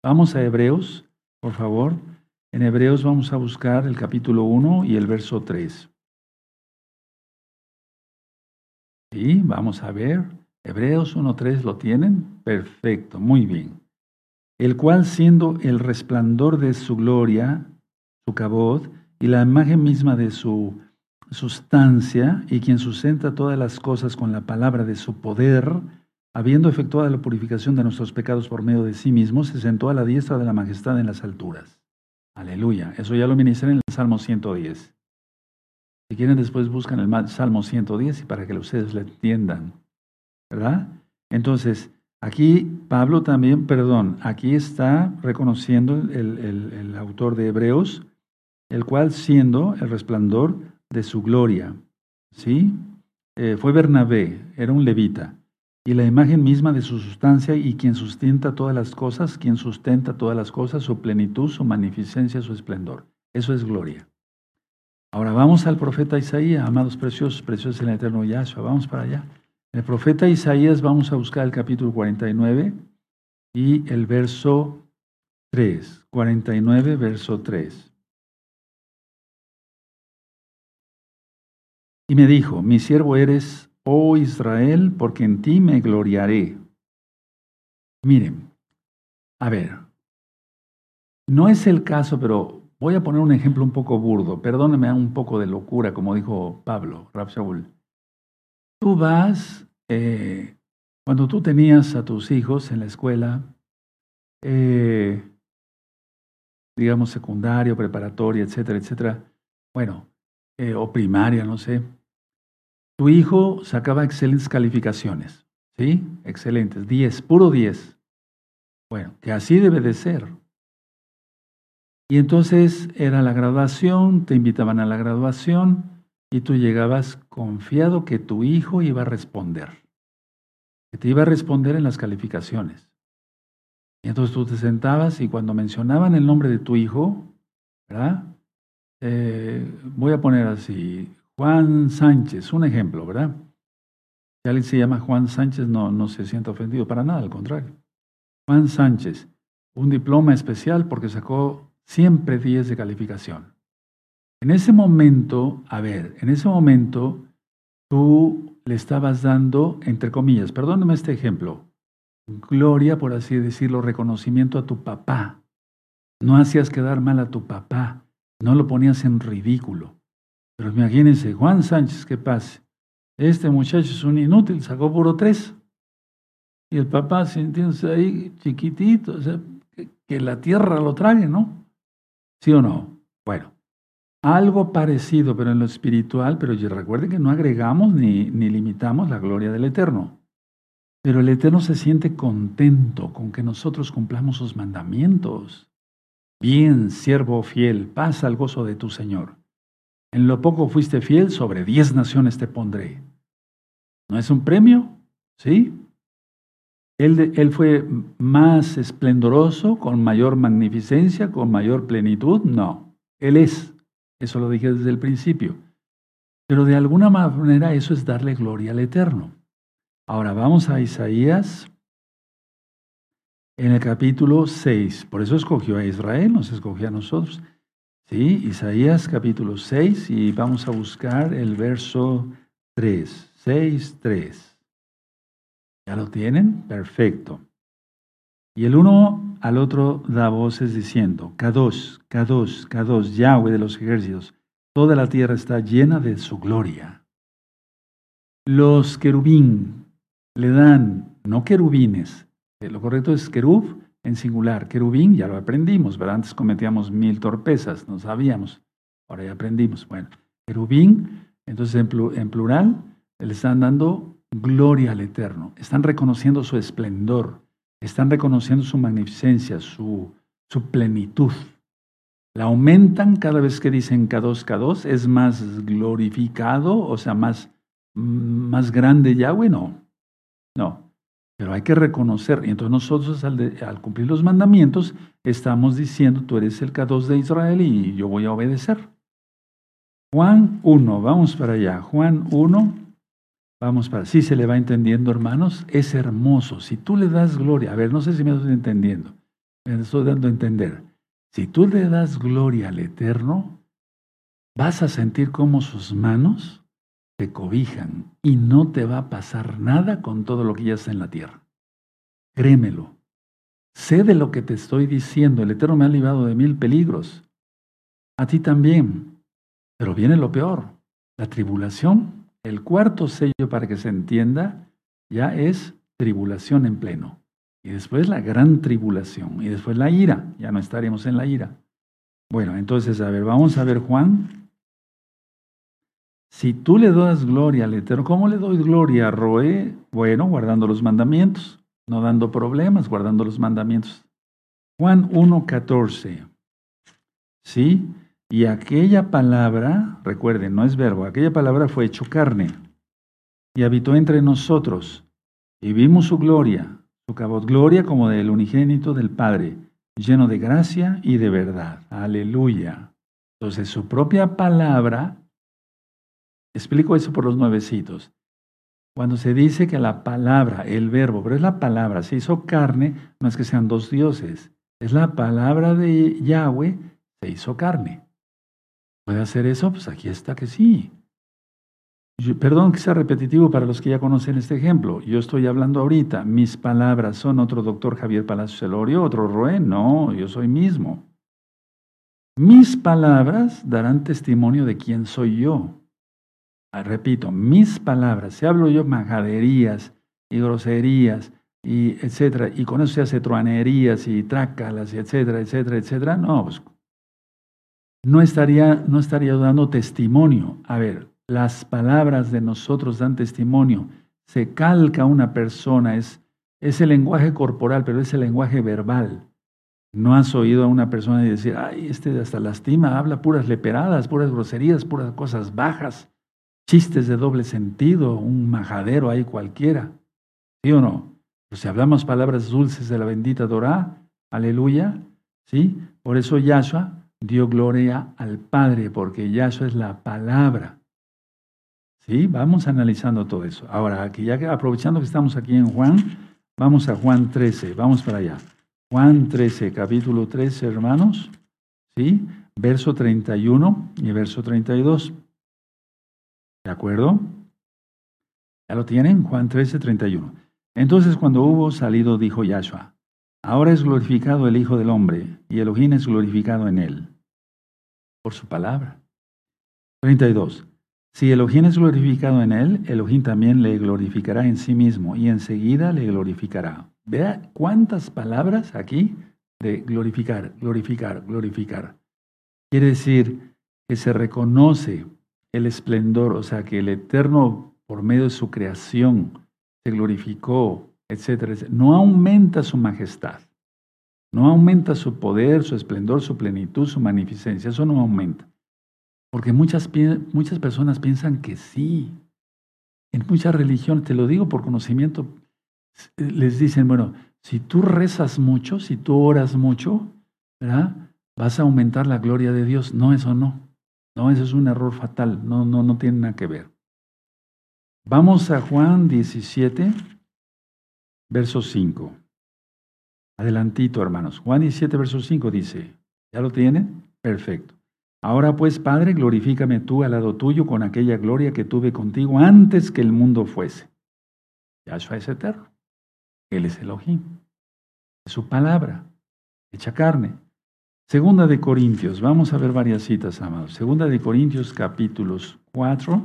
Vamos a Hebreos, por favor. En Hebreos vamos a buscar el capítulo 1 y el verso 3. Y vamos a ver. Hebreos 1.3 lo tienen. Perfecto, muy bien. El cual siendo el resplandor de su gloria, su cabot, y la imagen misma de su sustancia, y quien sustenta todas las cosas con la palabra de su poder, habiendo efectuado la purificación de nuestros pecados por medio de sí mismo, se sentó a la diestra de la majestad en las alturas. Aleluya. Eso ya lo ministré en el Salmo 110. Si quieren, después buscan el Salmo 110 y para que ustedes le entiendan. ¿Verdad? Entonces, aquí Pablo también, perdón, aquí está reconociendo el autor de Hebreos el cual siendo el resplandor de su gloria. ¿Sí? Eh, fue Bernabé, era un levita, y la imagen misma de su sustancia y quien sustenta todas las cosas, quien sustenta todas las cosas, su plenitud, su magnificencia, su esplendor. Eso es gloria. Ahora vamos al profeta Isaías, amados preciosos, preciosos en el eterno Yahshua, vamos para allá. El profeta Isaías vamos a buscar el capítulo 49 y el verso 3, 49, verso 3. Y me dijo, mi siervo eres, oh Israel, porque en ti me gloriaré. Miren, a ver, no es el caso, pero voy a poner un ejemplo un poco burdo. Perdóneme un poco de locura, como dijo Pablo, Rab Tú vas, eh, cuando tú tenías a tus hijos en la escuela, eh, digamos secundario, preparatoria, etcétera, etcétera, bueno, eh, o primaria, no sé, tu hijo sacaba excelentes calificaciones, ¿sí? Excelentes, 10, puro 10. Bueno, que así debe de ser. Y entonces era la graduación, te invitaban a la graduación y tú llegabas confiado que tu hijo iba a responder, que te iba a responder en las calificaciones. Y entonces tú te sentabas y cuando mencionaban el nombre de tu hijo, ¿verdad? Eh, voy a poner así, Juan Sánchez, un ejemplo, ¿verdad? Si alguien se llama Juan Sánchez, no, no se siente ofendido para nada, al contrario. Juan Sánchez, un diploma especial porque sacó siempre 10 de calificación. En ese momento, a ver, en ese momento tú le estabas dando, entre comillas, perdóname este ejemplo, gloria, por así decirlo, reconocimiento a tu papá. No hacías quedar mal a tu papá, no lo ponías en ridículo. Pero imagínense, Juan Sánchez, ¿qué pase? Este muchacho es un inútil, sacó puro tres. Y el papá sintiéndose ahí chiquitito, que, la tierra lo trague, ¿no? ¿Sí o no? Bueno, algo parecido, pero en lo espiritual, pero recuerden que no agregamos ni, ni limitamos la gloria del Eterno. Pero el Eterno se siente contento con que nosotros cumplamos sus mandamientos. Bien, siervo fiel, pasa al gozo de tu Señor. En lo poco fuiste fiel, sobre diez naciones te pondré. ¿No es un premio? ¿Sí? Él, él, fue más esplendoroso, con mayor magnificencia, con mayor plenitud. No, Él es. Eso lo dije desde el principio. Pero de alguna manera eso es darle gloria al Eterno. Ahora vamos a Isaías en el capítulo 6. Por eso escogió a Israel, nos escogió a nosotros. Sí, Isaías capítulo 6 y vamos a buscar el verso 3, 6, 3. ¿Ya lo tienen? Perfecto. Y el uno al otro da voces diciendo, Kadosh, Kadosh, Kadosh, Yahweh de los ejércitos, toda la tierra está llena de su gloria. Los querubín le dan, no querubines, eh, lo correcto es querub en singular, querubín, ya lo aprendimos, ¿verdad? Antes cometíamos mil torpezas, no sabíamos, ahora ya aprendimos. Bueno, querubín, entonces en, plural, le están dando gloria al Eterno, están reconociendo su esplendor, están reconociendo su magnificencia, su, plenitud. La aumentan cada vez que dicen K2, K2, es más glorificado, o sea, más, más grande Yahweh, no. No, pero hay que reconocer, y entonces nosotros al, cumplir los mandamientos estamos diciendo, tú eres el K2 de Israel y yo voy a obedecer. Juan 1, vamos para allá. Juan 1, vamos para, sí se le va entendiendo hermanos, es hermoso. Si tú le das gloria, a ver, no sé si me estoy entendiendo, me estoy dando a entender. Si tú le das gloria al Eterno, vas a sentir como sus manos te cobijan y no te va a pasar nada con todo lo que ya está en la tierra. Créemelo. Sé de lo que te estoy diciendo. El Eterno me ha librado de mil peligros. A ti también. Pero viene lo peor. La tribulación. El cuarto sello para que se entienda ya es tribulación en pleno. Y después la gran tribulación. Y después la ira. Ya no estaremos en la ira. Bueno, entonces, a ver, vamos a ver Juan si tú le das gloria al Eterno, ¿cómo le doy gloria a Roé? Bueno, guardando los mandamientos, no dando problemas, guardando los mandamientos. Juan 1.14. ¿Sí? Y aquella palabra, recuerden, no es verbo, aquella palabra fue hecho carne y habitó entre nosotros y vimos su gloria, su cabot gloria como del unigénito del Padre, lleno de gracia y de verdad. Aleluya. Entonces su propia palabra Explico eso por los nuevecitos. Cuando se dice que la palabra, el verbo, pero es la palabra, se hizo carne, no es que sean dos dioses, es la palabra de Yahweh, se hizo carne. ¿Puede hacer eso? Pues aquí está que sí. perdón que sea repetitivo para los que ya conocen este ejemplo. Yo estoy hablando ahorita. Mis palabras son otro doctor Javier Palacio Celorio, otro Roé. No, yo soy mismo. Mis palabras darán testimonio de quién soy yo. Ah, repito, mis palabras, si hablo yo majaderías y groserías y etcétera, y con eso se hace truanerías y trácalas y etcétera, etcétera, etcétera, no, pues, no estaría, no estaría dando testimonio. A ver, las palabras de nosotros dan testimonio. Se calca una persona, es, es el lenguaje corporal, pero es el lenguaje verbal. No has oído a una persona decir, ay, este hasta lastima, habla puras leperadas, puras groserías, puras cosas bajas chistes de doble sentido, un majadero ahí cualquiera. ¿Sí o no? Pues si hablamos palabras dulces de la bendita Torah, aleluya, ¿sí? Por eso Yahshua dio gloria al Padre, porque Yahshua es la palabra. ¿Sí? Vamos analizando todo eso. Ahora, aquí ya aprovechando que estamos aquí en Juan, vamos a Juan 13, vamos para allá. Juan 13, capítulo 13, hermanos, ¿sí? Verso 31 y verso 32. ¿De acuerdo? ¿Ya lo tienen? Juan 13, 31. Entonces cuando hubo salido, dijo Yahshua, ahora es glorificado el Hijo del Hombre y Elohim es glorificado en él, por su palabra. 32. Si Elohim es glorificado en él, Elohim también le glorificará en sí mismo y enseguida le glorificará. Vea cuántas palabras aquí de glorificar, glorificar, glorificar. Quiere decir que se reconoce el esplendor, o sea, que el Eterno, por medio de su creación, se glorificó, etcétera, no aumenta su majestad, no aumenta su poder, su esplendor, su plenitud, su magnificencia, eso no aumenta. Porque muchas, muchas personas piensan que sí. En muchas religiones, te lo digo por conocimiento, les dicen, bueno, si tú rezas mucho, si tú oras mucho, ¿verdad? Vas a aumentar la gloria de Dios. No, eso no. No, ese es un error fatal, no, no, no tiene nada que ver. Vamos a Juan 17, verso 5. Adelantito, hermanos. Juan 17, verso 5 dice, ¿ya lo tienen? Perfecto. Ahora pues, Padre, glorifícame tú al lado tuyo con aquella gloria que tuve contigo antes que el mundo fuese. Yahshua es eterno. Él es Elohim. de su palabra, hecha carne. Segunda de Corintios, vamos a ver varias citas, amados. Segunda de Corintios capítulos 4,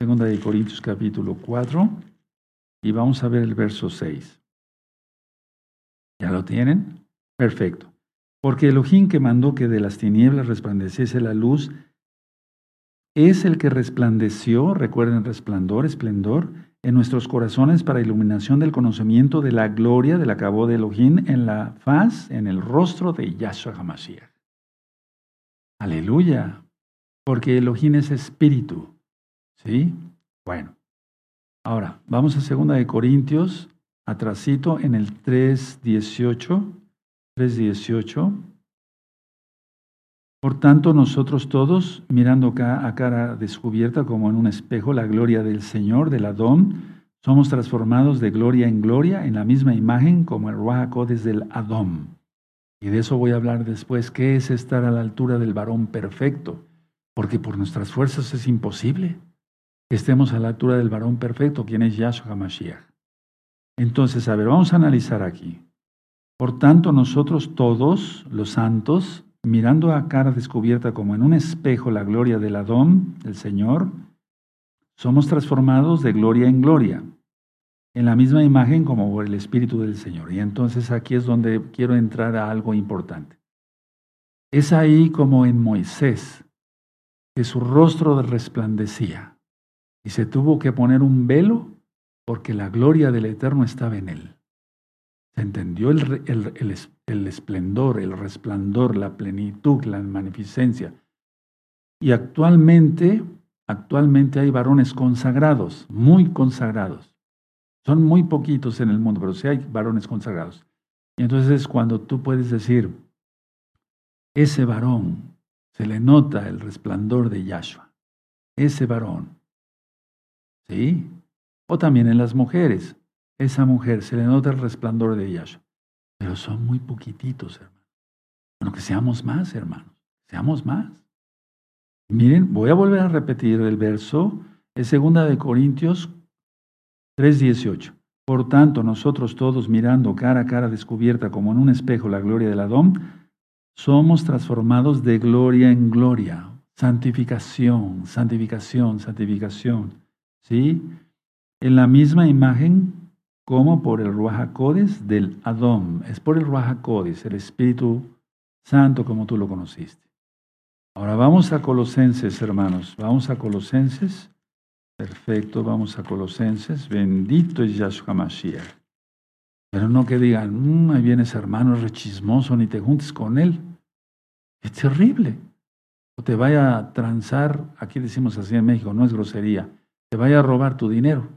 Segunda de Corintios capítulo 4, y vamos a ver el verso 6. ¿Ya lo tienen? Perfecto. Porque Elohim que mandó que de las tinieblas resplandeciese la luz, es el que resplandeció, recuerden resplandor, esplendor, en nuestros corazones para iluminación del conocimiento de la gloria del acabo de Elohim en la faz, en el rostro de Yahshua HaMashiach. Aleluya. Porque Elohim es espíritu. ¿Sí? Bueno. Ahora, vamos a 2 de Corintios, atrasito en el 3.18. 3.18. Por tanto, nosotros todos, mirando a cara descubierta como en un espejo la gloria del Señor, del Adón, somos transformados de gloria en gloria en la misma imagen como el Ruach desde del Adón. Y de eso voy a hablar después. ¿Qué es estar a la altura del varón perfecto? Porque por nuestras fuerzas es imposible que estemos a la altura del varón perfecto, quien es Yahshua HaMashiach. Entonces, a ver, vamos a analizar aquí. Por tanto, nosotros todos, los santos, mirando a cara descubierta como en un espejo la gloria del Adón, del Señor, somos transformados de gloria en gloria, en la misma imagen como por el Espíritu del Señor. Y entonces aquí es donde quiero entrar a algo importante. Es ahí como en Moisés, que su rostro resplandecía y se tuvo que poner un velo porque la gloria del Eterno estaba en él. Se entendió el, el, esplendor, el resplandor, la plenitud, la magnificencia. Y actualmente, actualmente hay varones consagrados, muy consagrados. Son muy poquitos en el mundo, pero sí hay varones consagrados. Y entonces es cuando tú puedes decir, ese varón, se le nota el resplandor de Yahshua. Ese varón. ¿Sí? O también en las mujeres esa mujer, se le nota el resplandor de Yahshua. Pero son muy poquititos, hermanos. Bueno, que seamos más, hermanos. Seamos más. Miren, voy a volver a repetir el verso. Es segunda de Corintios 3.18. Por tanto, nosotros todos mirando cara a cara descubierta como en un espejo la gloria del Adón, somos transformados de gloria en gloria. Santificación, santificación, santificación. ¿Sí? En la misma imagen como por el Ruach del Adón. Es por el Ruach el Espíritu Santo como tú lo conociste. Ahora vamos a Colosenses, hermanos. Vamos a Colosenses. Perfecto, vamos a Colosenses. Bendito es Yahshua Mashiach. Pero no que digan, mmm, ahí vienes hermano, es rechismoso, ni te juntes con él. Es terrible. O te vaya a transar, aquí decimos así en México, no es grosería, te vaya a robar tu dinero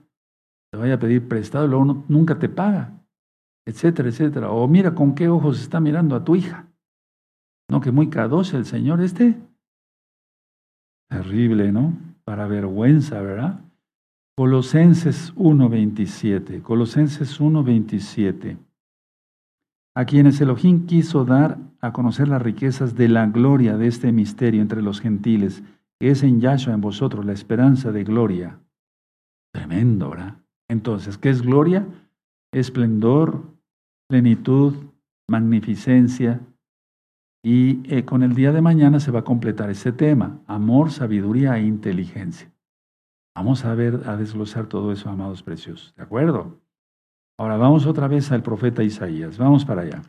te vaya a pedir prestado y luego nunca te paga, etcétera, etcétera. O mira con qué ojos está mirando a tu hija. No, que muy cadoce el Señor este. Terrible, ¿no? Para vergüenza, ¿verdad? Colosenses 1.27. Colosenses 1.27. A quienes Elohim quiso dar a conocer las riquezas de la gloria de este misterio entre los gentiles, que es en Yahshua en vosotros la esperanza de gloria. Tremendo, ¿verdad? Entonces, ¿qué es gloria? Esplendor, plenitud, magnificencia. Y eh, con el día de mañana se va a completar ese tema, amor, sabiduría e inteligencia. Vamos a ver, a desglosar todo eso, amados preciosos. ¿De acuerdo? Ahora vamos otra vez al profeta Isaías. Vamos para allá.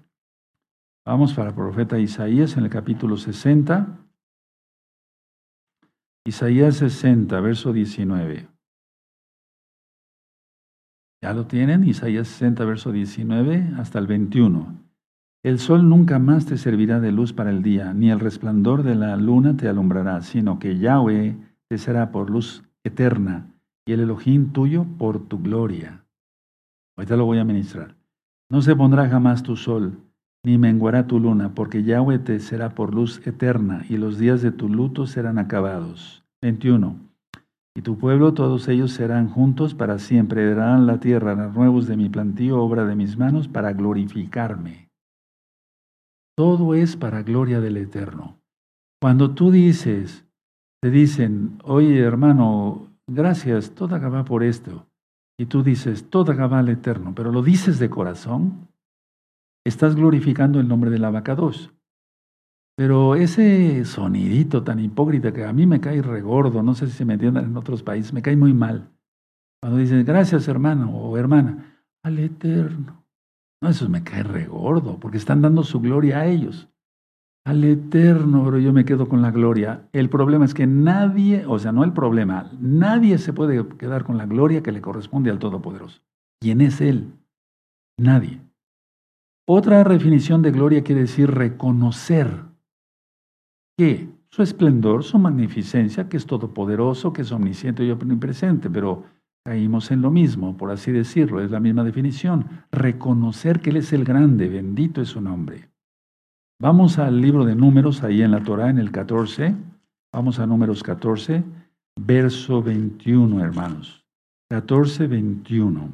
Vamos para el profeta Isaías en el capítulo 60. Isaías 60, verso 19. Ya lo tienen, Isaías 60, verso 19 hasta el 21. El sol nunca más te servirá de luz para el día, ni el resplandor de la luna te alumbrará, sino que Yahweh te será por luz eterna y el Elohim tuyo por tu gloria. Ahorita lo voy a ministrar. No se pondrá jamás tu sol, ni menguará tu luna, porque Yahweh te será por luz eterna y los días de tu luto serán acabados. 21. Y tu pueblo, todos ellos serán juntos para siempre, heredarán la tierra, los nuevos de mi plantío, obra de mis manos, para glorificarme. Todo es para gloria del Eterno. Cuando tú dices, te dicen, oye hermano, gracias, toda va por esto. Y tú dices, toda va al Eterno, pero lo dices de corazón, estás glorificando el nombre del abacados. Pero ese sonidito tan hipócrita que a mí me cae regordo, no sé si se me entiendan en otros países, me cae muy mal. Cuando dicen, gracias hermano o hermana, al eterno. No, eso me cae regordo, porque están dando su gloria a ellos. Al eterno, pero yo me quedo con la gloria. El problema es que nadie, o sea, no el problema, nadie se puede quedar con la gloria que le corresponde al Todopoderoso. ¿Quién es Él? Nadie. Otra definición de gloria quiere decir reconocer su esplendor, su magnificencia, que es todopoderoso, que es omnisciente y omnipresente, pero caímos en lo mismo, por así decirlo, es la misma definición. Reconocer que Él es el grande, bendito es su nombre. Vamos al libro de números, ahí en la Torah, en el 14. Vamos a números 14, verso 21, hermanos. 14, 21.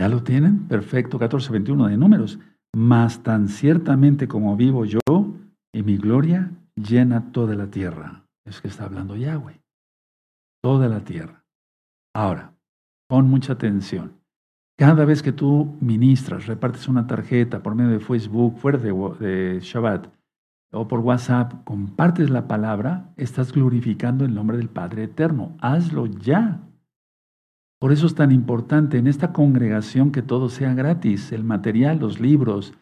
¿Ya lo tienen? Perfecto, 14, 21 de números. Mas tan ciertamente como vivo yo, y mi gloria llena toda la tierra. Es que está hablando Yahweh. Toda la tierra. Ahora, pon mucha atención. Cada vez que tú ministras, repartes una tarjeta por medio de Facebook, fuera de, de Shabbat, o por WhatsApp, compartes la palabra, estás glorificando el nombre del Padre Eterno. Hazlo ya. Por eso es tan importante en esta congregación que todo sea gratis, el material, los libros,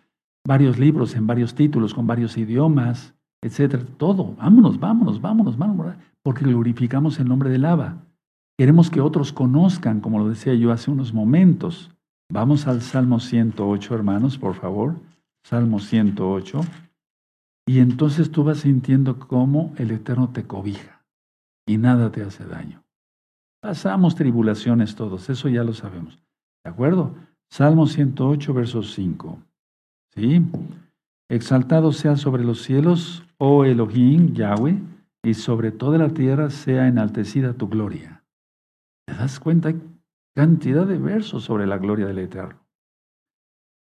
varios libros en varios títulos, con varios idiomas, etcétera, todo. Vámonos, vámonos, vámonos, vámonos, porque glorificamos el nombre del Abba. Queremos que otros conozcan, como lo decía yo hace unos momentos. Vamos al Salmo 108, hermanos, por favor. Salmo 108. Y entonces tú vas sintiendo cómo el Eterno te cobija y nada te hace daño. Pasamos tribulaciones todos, eso ya lo sabemos. ¿De acuerdo? Salmo 108, verso 5. ¿Sí? Exaltado sea sobre los cielos, oh Elohim, Yahweh, y sobre toda la tierra sea enaltecida tu gloria. ¿Te das cuenta? Hay cantidad de versos sobre la gloria del Eterno.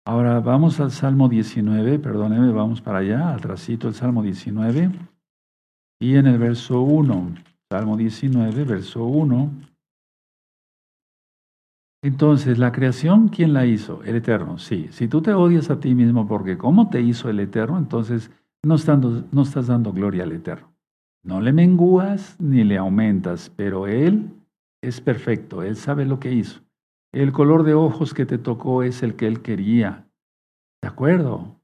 Ahora vamos al Salmo 19, perdóneme, vamos para allá, atrásito el Salmo 19, y en el verso 1. Salmo 19, verso 1. Entonces, la creación, ¿quién la hizo? El Eterno, sí. Si tú te odias a ti mismo porque cómo te hizo el Eterno, entonces no, no estás dando gloria al Eterno. No le mengúas ni le aumentas, pero Él es perfecto, Él sabe lo que hizo. El color de ojos que te tocó es el que Él quería. ¿De acuerdo?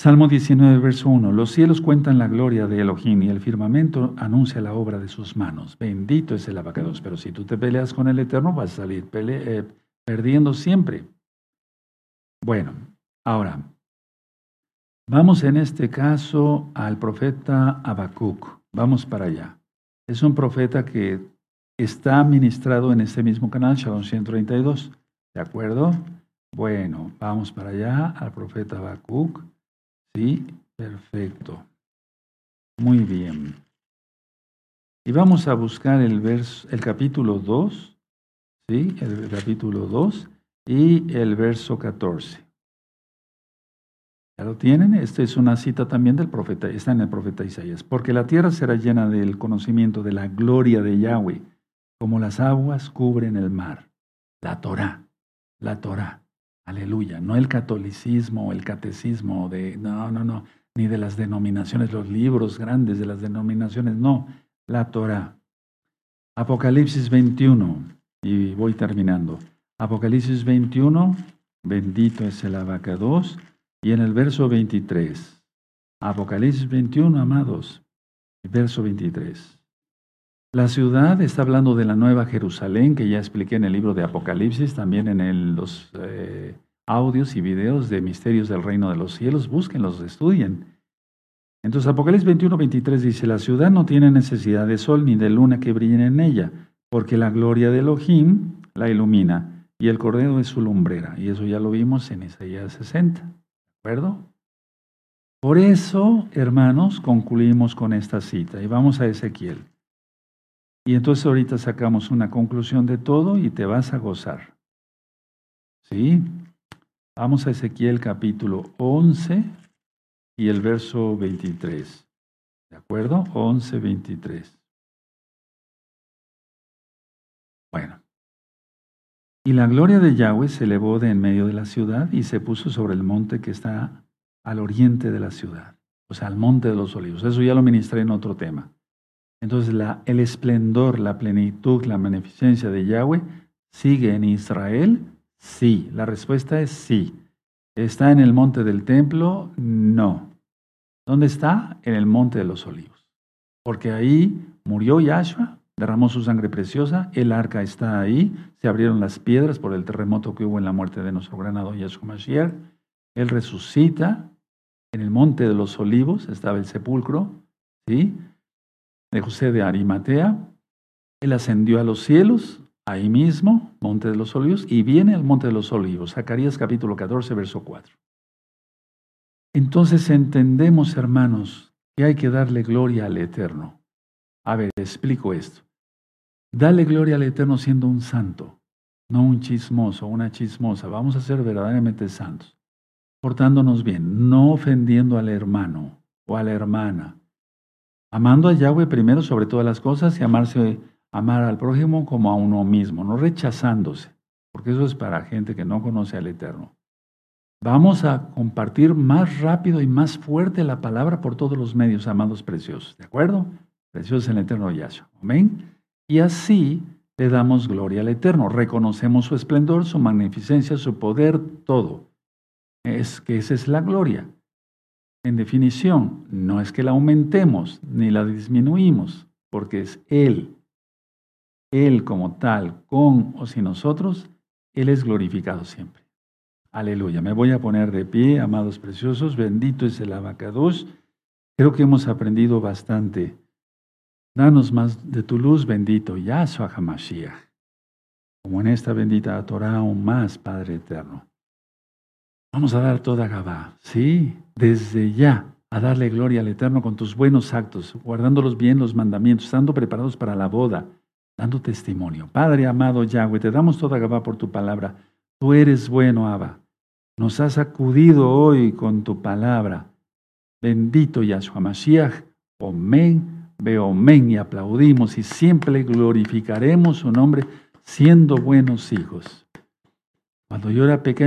Salmo 19, verso 1. Los cielos cuentan la gloria de Elohim y el firmamento anuncia la obra de sus manos. Bendito es el abacados. Pero si tú te peleas con el Eterno, vas a salir eh, perdiendo siempre. Bueno, ahora, vamos en este caso al profeta Habacuc. Vamos para allá. Es un profeta que está ministrado en este mismo canal, Shalom 132. ¿De acuerdo? Bueno, vamos para allá al profeta Habacuc. Sí, perfecto. Muy bien. Y vamos a buscar el, verso, el capítulo 2, ¿sí? El capítulo 2 y el verso 14. ¿Ya lo tienen? Esta es una cita también del profeta, está en el profeta Isaías. Porque la tierra será llena del conocimiento de la gloria de Yahweh, como las aguas cubren el mar. La Torah, la Torah. Aleluya. No el catolicismo el catecismo de, no, no, no, ni de las denominaciones, los libros grandes de las denominaciones, no, la Torah. Apocalipsis 21, y voy terminando. Apocalipsis 21, bendito es el abacados, y en el verso 23. Apocalipsis 21, amados, verso 23. La ciudad está hablando de la nueva Jerusalén, que ya expliqué en el libro de Apocalipsis, también en los eh, audios y videos de Misterios del Reino de los Cielos. Búsquenlos, estudien. Entonces Apocalipsis 21, 23 dice, la ciudad no tiene necesidad de sol ni de luna que brillen en ella, porque la gloria de Elohim la ilumina y el cordero es su lumbrera. Y eso ya lo vimos en Isaías 60. ¿De acuerdo? Por eso, hermanos, concluimos con esta cita y vamos a Ezequiel. Y entonces ahorita sacamos una conclusión de todo y te vas a gozar. ¿Sí? Vamos a Ezequiel capítulo 11 y el verso 23. ¿De acuerdo? 11, 23. Bueno. Y la gloria de Yahweh se elevó de en medio de la ciudad y se puso sobre el monte que está al oriente de la ciudad, o sea, al monte de los olivos. Eso ya lo ministré en otro tema. Entonces, el esplendor, la plenitud, la magnificencia de Yahweh sigue en Israel. Sí, la respuesta es sí. ¿Está en el monte del templo? No. ¿Dónde está? En el monte de los olivos. Porque ahí murió Yahshua, derramó su sangre preciosa, el arca está ahí, se abrieron las piedras por el terremoto que hubo en la muerte de nuestro granado Yahshua Mashiach. Él resucita, en el monte de los olivos estaba el sepulcro, ¿sí? De José de Arimatea. Él ascendió a los cielos, ahí mismo, monte de los olivos, y viene al monte de los olivos, Zacarías capítulo 14, verso 4. Entonces entendemos, hermanos, que hay que darle gloria al Eterno. A ver, explico esto. Dale gloria al Eterno siendo un santo, no un chismoso, una chismosa. Vamos a ser verdaderamente santos portándonos bien, no ofendiendo al hermano o a la hermana, amando a Yahweh primero sobre todas las cosas y amarse, amar al prójimo como a uno mismo, no rechazándose, porque eso es para gente que no conoce al Eterno. Vamos a compartir más rápido y más fuerte la palabra por todos los medios, amados preciosos, ¿de acuerdo? Preciosos en el Eterno Yahshua. Amén. Y así le damos gloria al Eterno, reconocemos su esplendor, su magnificencia, su poder, todo es que esa es la gloria. En definición, no es que la aumentemos ni la disminuimos, porque es Él. Él como tal, con o sin nosotros, Él es glorificado siempre. Aleluya. Me voy a poner de pie, amados preciosos. Bendito es el abacados. Creo que hemos aprendido bastante. Danos más de tu luz, bendito Yahshua HaMashiach. Como en esta bendita Torah, aún más, Padre eterno. Vamos a dar toda Gabá, ¿sí? Desde ya, a darle gloria al Eterno con tus buenos actos, guardándolos bien los mandamientos, estando preparados para la boda, dando testimonio. Padre amado Yahweh, te damos toda Gabá por tu palabra. Tú eres bueno, Abba. Nos has acudido hoy con tu palabra. Bendito Yahshua Mashiach. Omen, omen y aplaudimos y siempre glorificaremos su nombre siendo buenos hijos. Cuando yo era pequeño,